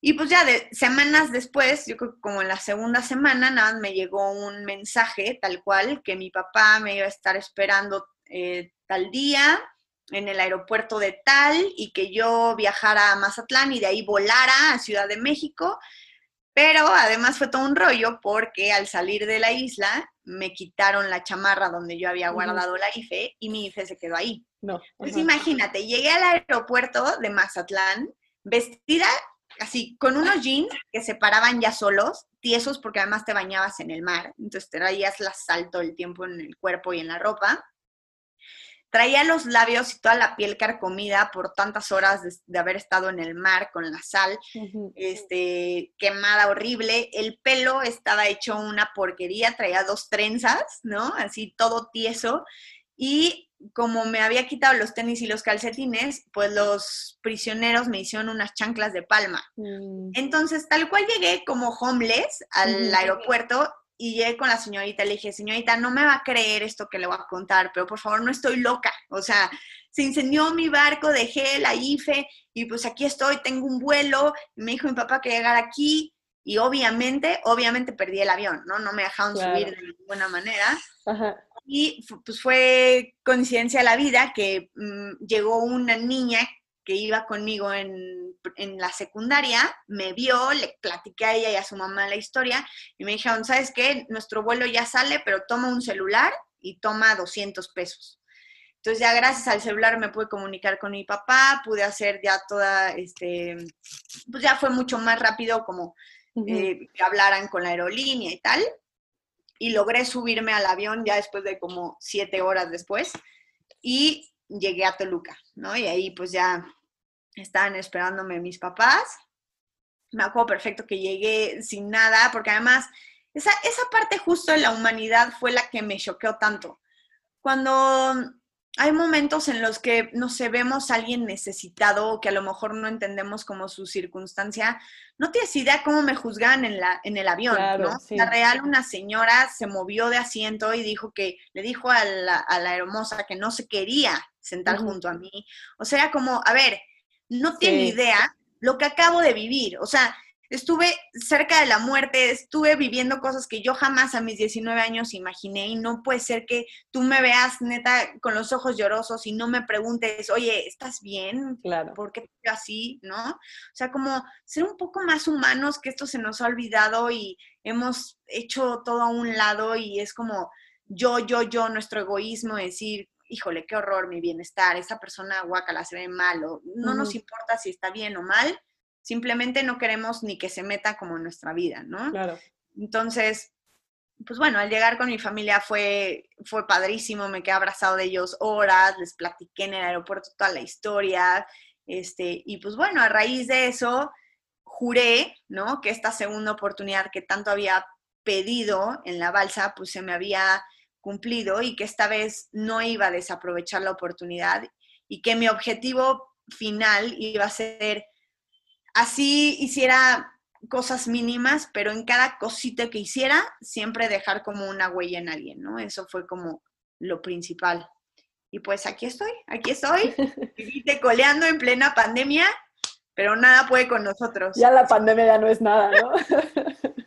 B: Y pues ya de semanas después, yo creo que como en la segunda semana, nada me llegó un mensaje tal cual que mi papá me iba a estar esperando eh, tal día en el aeropuerto de tal y que yo viajara a Mazatlán y de ahí volara a Ciudad de México. Pero además fue todo un rollo porque al salir de la isla me quitaron la chamarra donde yo había guardado la IFE y mi IFE se quedó ahí.
A: No.
B: Pues imagínate, llegué al aeropuerto de Mazatlán vestida así, con unos jeans que se paraban ya solos, tiesos porque además te bañabas en el mar, entonces te traías la sal todo el tiempo en el cuerpo y en la ropa. Traía los labios y toda la piel carcomida por tantas horas de, haber estado en el mar con la sal, este, quemada horrible. El pelo estaba hecho una porquería, traía dos trenzas, ¿no? Así todo tieso. Y como me había quitado los tenis y los calcetines, pues los prisioneros me hicieron unas chanclas de palma. Mm. Entonces, tal cual llegué como homeless al aeropuerto y llegué con la señorita, le dije, señorita, no me va a creer esto que le voy a contar, pero por favor no estoy loca. O sea, se incendió mi barco, dejé la IFE y pues aquí estoy, tengo un vuelo. me dijo mi papá que llegara aquí y obviamente, obviamente perdí el avión, ¿no? No me dejaron subir de ninguna manera. Y pues fue coincidencia de la vida que mm, llegó una niña que iba conmigo en, la secundaria, me vio, le platiqué a ella y a su mamá la historia y me dijeron, ¿sabes qué? Nuestro vuelo ya sale, pero toma un celular y toma 200 pesos. Entonces ya gracias al celular me pude comunicar con mi papá, pude hacer ya toda, este, pues ya fue mucho más rápido como eh, que hablaran con la aerolínea y tal. Y logré subirme al avión ya después de como siete horas después y llegué a Toluca, ¿no? Y ahí pues ya estaban esperándome mis papás. Me acuerdo perfecto que llegué sin nada, porque además esa, esa parte justo de la humanidad fue la que me choqueó tanto. Cuando hay momentos en los que, no sé, vemos a alguien necesitado que a lo mejor no entendemos como su circunstancia, no tienes idea cómo me juzgan en, la, en el avión, ¿no? La real, una señora se movió de asiento y dijo que, le dijo a la, a la hermosa que no se quería sentar junto a mí. O sea, como, a ver, no tiene idea lo que acabo de vivir. O sea, estuve cerca de la muerte, estuve viviendo cosas que yo jamás a mis 19 años imaginé y no puede ser que tú me veas neta con los ojos llorosos y no me preguntes, oye, ¿estás bien?
A: Claro.
B: ¿Por qué te así? ¿No? O sea, como ser un poco más humanos, que esto se nos ha olvidado y hemos hecho todo a un lado y es como yo, yo, yo, nuestro egoísmo, decir, híjole, qué horror mi bienestar, esa persona guacala se ve mal, o no nos importa si está bien o mal, simplemente no queremos ni que se meta como en nuestra vida, ¿no?
A: Claro.
B: Entonces, pues bueno, al llegar con mi familia fue, fue padrísimo, me quedé abrazado de ellos horas, les platiqué en el aeropuerto toda la historia, este, y pues bueno, a raíz de eso, juré, ¿no? Que esta segunda oportunidad que tanto había pedido en la balsa, pues se me había cumplido y que esta vez no iba a desaprovechar la oportunidad y que mi objetivo final iba a ser así hiciera cosas mínimas, pero en cada cosita que hiciera, siempre dejar como una huella en alguien, ¿no? Eso fue como lo principal. Y pues aquí estoy, aquí estoy, coleando en plena pandemia, pero nada puede con nosotros.
A: Ya la pandemia ya no es nada, ¿no?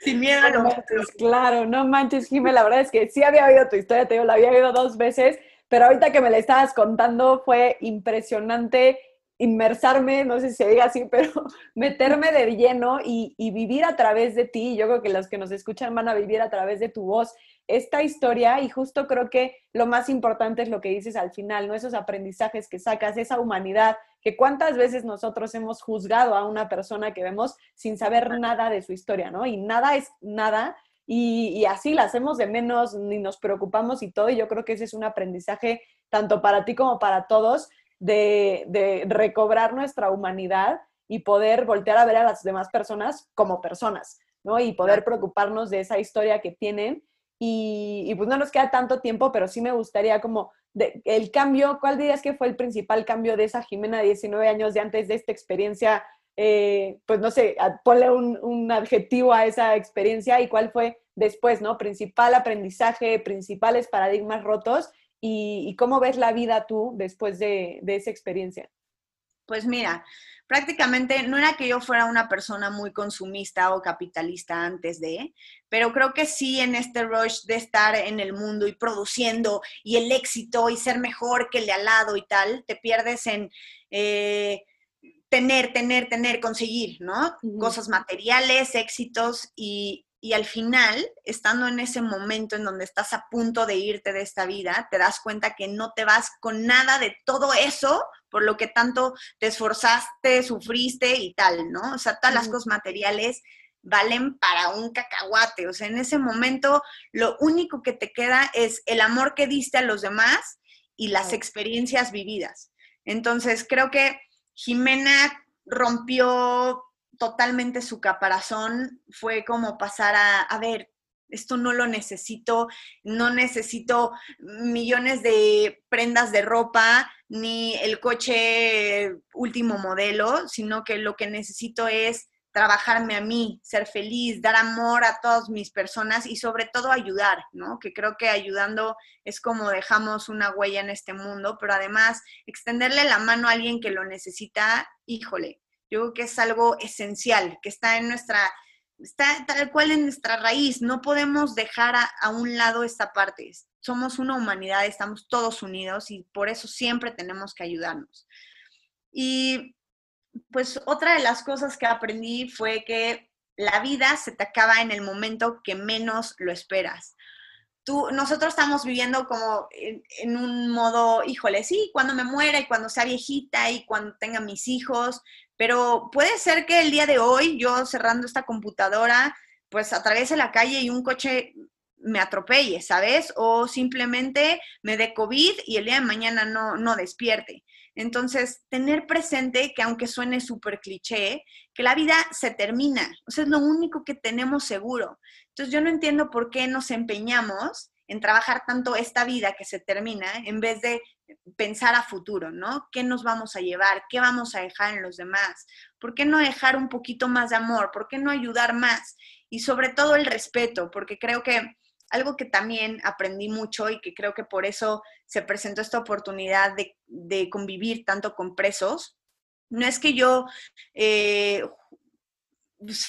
B: si el miedo a
A: No manches, claro, no manches, Jimé, la verdad es que sí había oído tu historia, te digo, la había oído dos veces, pero ahorita que me la estabas contando fue impresionante inmersarme, no sé si se diga así, pero meterme de lleno y, y vivir a través de ti. Yo creo que los que nos escuchan van a vivir a través de tu voz esta historia y justo creo que lo más importante es lo que dices al final, ¿no? Esos aprendizajes que sacas, esa humanidad, que cuántas veces nosotros hemos juzgado a una persona que vemos sin saber nada de su historia, ¿no? Y nada es nada. Y, y así la hacemos de menos, ni nos preocupamos y todo. Y yo creo que ese es un aprendizaje tanto para ti como para todos de, de recobrar nuestra humanidad y poder voltear a ver a las demás personas como personas, ¿no? Y poder preocuparnos de esa historia que tienen y, y, pues no nos queda tanto tiempo, pero sí me gustaría como el cambio, ¿cuál dirías que fue el principal cambio de esa Jimena de 19 años de antes de esta experiencia? Eh, pues no sé, ponle un, un, adjetivo a esa experiencia y cuál fue después, ¿no? Principal aprendizaje, principales paradigmas rotos y, y cómo ves la vida tú después de, de esa experiencia.
B: Pues mira, prácticamente no era que yo fuera una persona muy consumista o capitalista antes de, pero creo que sí en este rush de estar en el mundo y produciendo y el éxito y ser mejor que el de al lado y tal, te pierdes en eh, tener, tener, tener, conseguir, ¿no? Uh -huh. Cosas materiales, éxitos y, y al final, estando en ese momento en donde estás a punto de irte de esta vida, te das cuenta que no te vas con nada de todo eso por lo que tanto te esforzaste, sufriste y tal, ¿no? O sea, todas las cosas materiales valen para un cacahuate. O sea, en ese momento lo único que te queda es el amor que diste a los demás y las experiencias vividas. Entonces, creo que Jimena rompió totalmente su caparazón, fue como pasar a, a ver, esto no lo necesito, no necesito millones de prendas de ropa, ni el coche último modelo, sino que lo que necesito es trabajarme a mí, ser feliz, dar amor a todas mis personas y sobre todo ayudar, ¿no? Que creo que ayudando es como dejamos una huella en este mundo, pero además extenderle la mano a alguien que lo necesita, híjole, yo creo que es algo esencial, que está en nuestra, está tal cual en nuestra raíz. No podemos dejar a, a, un lado esta parte. Somos una humanidad, estamos todos unidos y por eso siempre tenemos que ayudarnos. Y pues otra de las cosas que aprendí fue que la vida se te acaba en el momento que menos lo esperas. Tú, nosotros estamos viviendo como en, en, un modo, híjole, sí, cuando me muera y cuando sea viejita y cuando tenga mis hijos, pero puede ser que el día de hoy, yo cerrando esta computadora, pues atraviese la calle y un coche me atropelle, ¿sabes? O simplemente me dé COVID y el día de mañana no, no despierte. Entonces, tener presente que aunque suene súper cliché, que la vida se termina. O sea, es lo único que tenemos seguro. Entonces, yo no entiendo por qué nos empeñamos en trabajar tanto esta vida que se termina en vez de pensar a futuro, ¿no? ¿Qué nos vamos a llevar? ¿Qué vamos a dejar en los demás? ¿Por qué no dejar un poquito más de amor? ¿Por qué no ayudar más? Y sobre todo el respeto, porque creo que algo que también aprendí mucho y que creo que por eso se presentó esta oportunidad de, de convivir tanto con presos, no es que yo eh,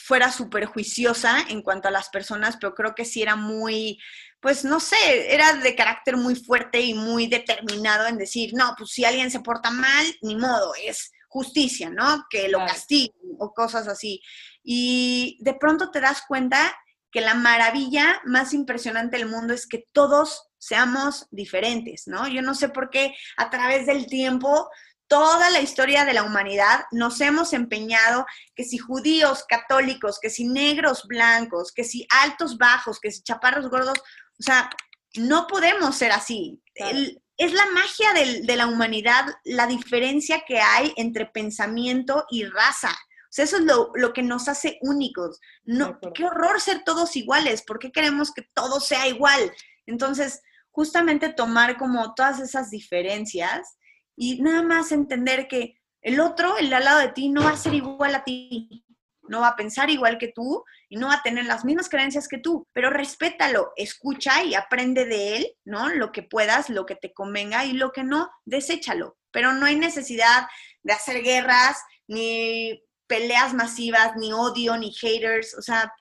B: fuera súper juiciosa en cuanto a las personas, pero creo que sí era muy, pues no sé, era de carácter muy fuerte y muy determinado en decir, no, pues si alguien se porta mal, ni modo, es justicia, ¿no? Que lo castiguen o cosas así. Y de pronto te das cuenta que la maravilla más impresionante del mundo es que todos seamos diferentes, ¿no? Yo no sé por qué a través del tiempo toda la historia de la humanidad nos hemos empeñado que si judíos, católicos, que si negros, blancos, que si altos, bajos, que si chaparros, gordos, o sea, no podemos ser así. Claro. El, es la magia de, la humanidad, la diferencia que hay entre pensamiento y raza. Sea, eso es lo, lo que nos hace únicos. No, qué horror ser todos iguales. ¿Por qué queremos que todo sea igual? Entonces, justamente tomar como todas esas diferencias y nada más entender que el otro, el de al lado de ti, no va a ser igual a ti, no va a pensar igual que tú y no va a tener las mismas creencias que tú, pero respétalo, escucha y aprende de él, ¿no? Lo que puedas, lo que te convenga y lo que no, deséchalo. Pero no hay necesidad de hacer guerras, ni peleas masivas, ni odio, ni haters, o sea,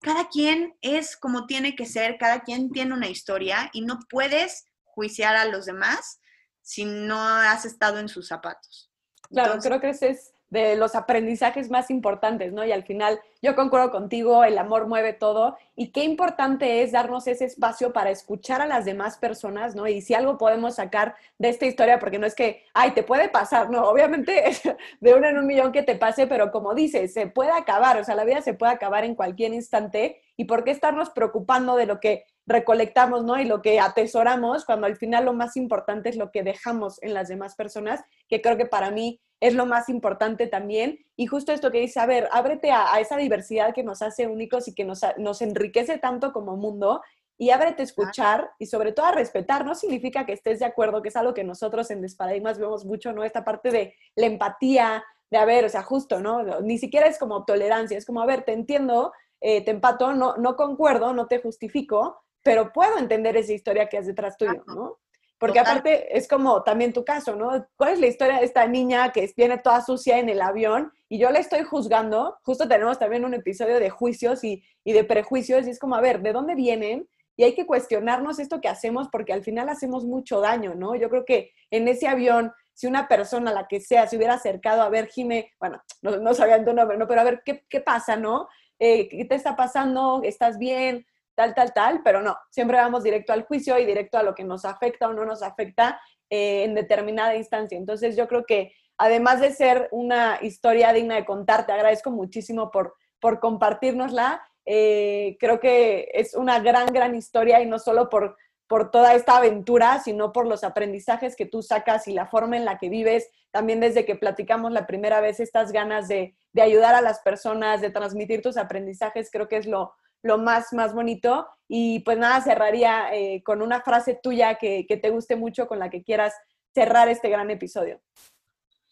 B: cada quien es como tiene que ser, cada quien tiene una historia y no puedes juiciar a los demás si no has estado en sus zapatos.
A: Claro, creo que ese es de los aprendizajes más importantes, ¿no? Y al final yo concuerdo contigo, el amor mueve todo y qué importante es darnos ese espacio para escuchar a las demás personas, ¿no? Y si algo podemos sacar de esta historia, porque no es que, ay, te puede pasar, no, obviamente es de uno en un millón que te pase, pero como dices, se puede acabar, o sea, la vida se puede acabar en cualquier instante y por qué estarnos preocupando de lo que recolectamos, ¿no? Y lo que atesoramos, cuando al final lo más importante es lo que dejamos en las demás personas, que creo que para mí es lo más importante también. Y justo esto que dice, a ver, ábrete a, esa diversidad que nos hace únicos y que nos, nos enriquece tanto como mundo y ábrete a escuchar y sobre todo a respetar. No significa que estés de acuerdo, que es algo que nosotros en Desparadigmas vemos mucho, ¿no? Esta parte de la empatía, de a ver, o sea, justo, ¿no? Ni siquiera es como tolerancia, es como, a ver, te entiendo, eh, te empato, no, no concuerdo, no te justifico, pero puedo entender esa historia que es detrás tuyo, ¿no? Porque aparte es como también tu caso, ¿no? ¿Cuál es la historia de esta niña que viene toda sucia en el avión y yo la estoy juzgando? Justo tenemos también un episodio de juicios y, y de prejuicios y es como, a ver, ¿de dónde vienen? Y hay que cuestionarnos esto que hacemos porque al final hacemos mucho daño, ¿no? Yo creo que en ese avión, si una persona, la que sea, se hubiera acercado a ver, Jime, bueno, no, no sabían tu nombre, ¿no? Pero a ver, ¿qué, qué pasa, no? Eh, ¿Qué te está pasando? ¿Estás bien? Tal, tal, tal, pero no, siempre vamos directo al juicio y directo a lo que nos afecta o no nos afecta eh, en determinada instancia. Entonces yo creo que además de ser una historia digna de contar, te agradezco muchísimo por, por compartirnosla. Eh, creo que es una gran, gran historia y no solo por, por toda esta aventura, sino por los aprendizajes que tú sacas y la forma en la que vives. También desde que platicamos la primera vez, estas ganas de, de ayudar a las personas, de transmitir tus aprendizajes, creo que es lo, lo más, más bonito. Y pues nada, cerraría eh, con una frase tuya que, que te guste mucho, con la que quieras cerrar este gran episodio.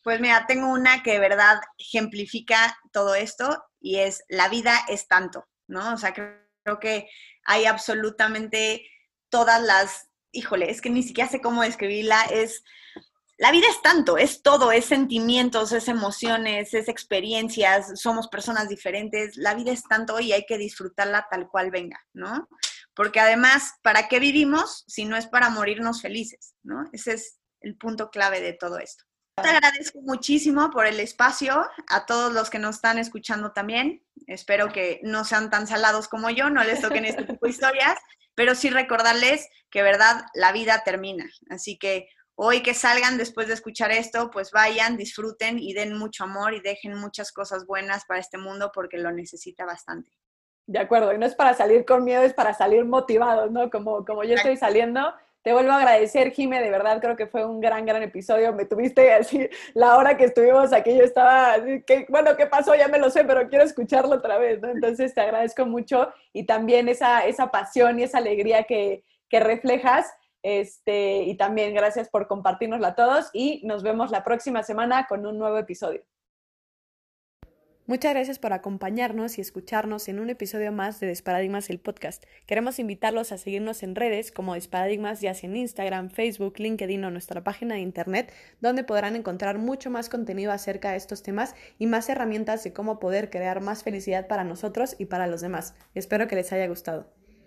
B: Pues mira, tengo una que de verdad ejemplifica todo esto y es la vida es tanto, ¿no? O sea, creo que hay absolutamente todas las, híjole, es que ni siquiera sé cómo describirla, es la vida es tanto, es todo, es sentimientos, es emociones, es experiencias, somos personas diferentes, la vida es tanto y hay que disfrutarla tal cual venga, ¿no? Porque además, ¿para qué vivimos si no es para morirnos felices, ¿no? Ese es el punto clave de todo esto. Te agradezco muchísimo por el espacio, a todos los que nos están escuchando también. Espero que no sean tan salados como yo, no les toquen este tipo de historias, pero sí recordarles que, verdad, la vida termina. Así que hoy que salgan después de escuchar esto, pues vayan, disfruten y den mucho amor y dejen muchas cosas buenas para este mundo porque lo necesita bastante.
A: De acuerdo, y no es para salir con miedo, es para salir motivados, ¿no? Como, como yo estoy saliendo. Te vuelvo a agradecer, Jime, de verdad creo que fue un gran, gran episodio. Me tuviste así, la hora que estuvimos aquí, yo estaba, que, bueno, ¿qué pasó? Ya me lo sé, pero quiero escucharlo otra vez, ¿no? Entonces te agradezco mucho y también esa, esa pasión y esa alegría que, que reflejas este, y también gracias por compartirnosla a todos y nos vemos la próxima semana con un nuevo episodio. Muchas gracias por acompañarnos y escucharnos en un episodio más de Desparadigmas el podcast. Queremos invitarlos a seguirnos en redes como Desparadigmas, ya sea en Instagram, Facebook, LinkedIn o nuestra página de internet, donde podrán encontrar mucho más contenido acerca de estos temas y más herramientas de cómo poder crear más felicidad para nosotros y para los demás. Espero que les haya gustado.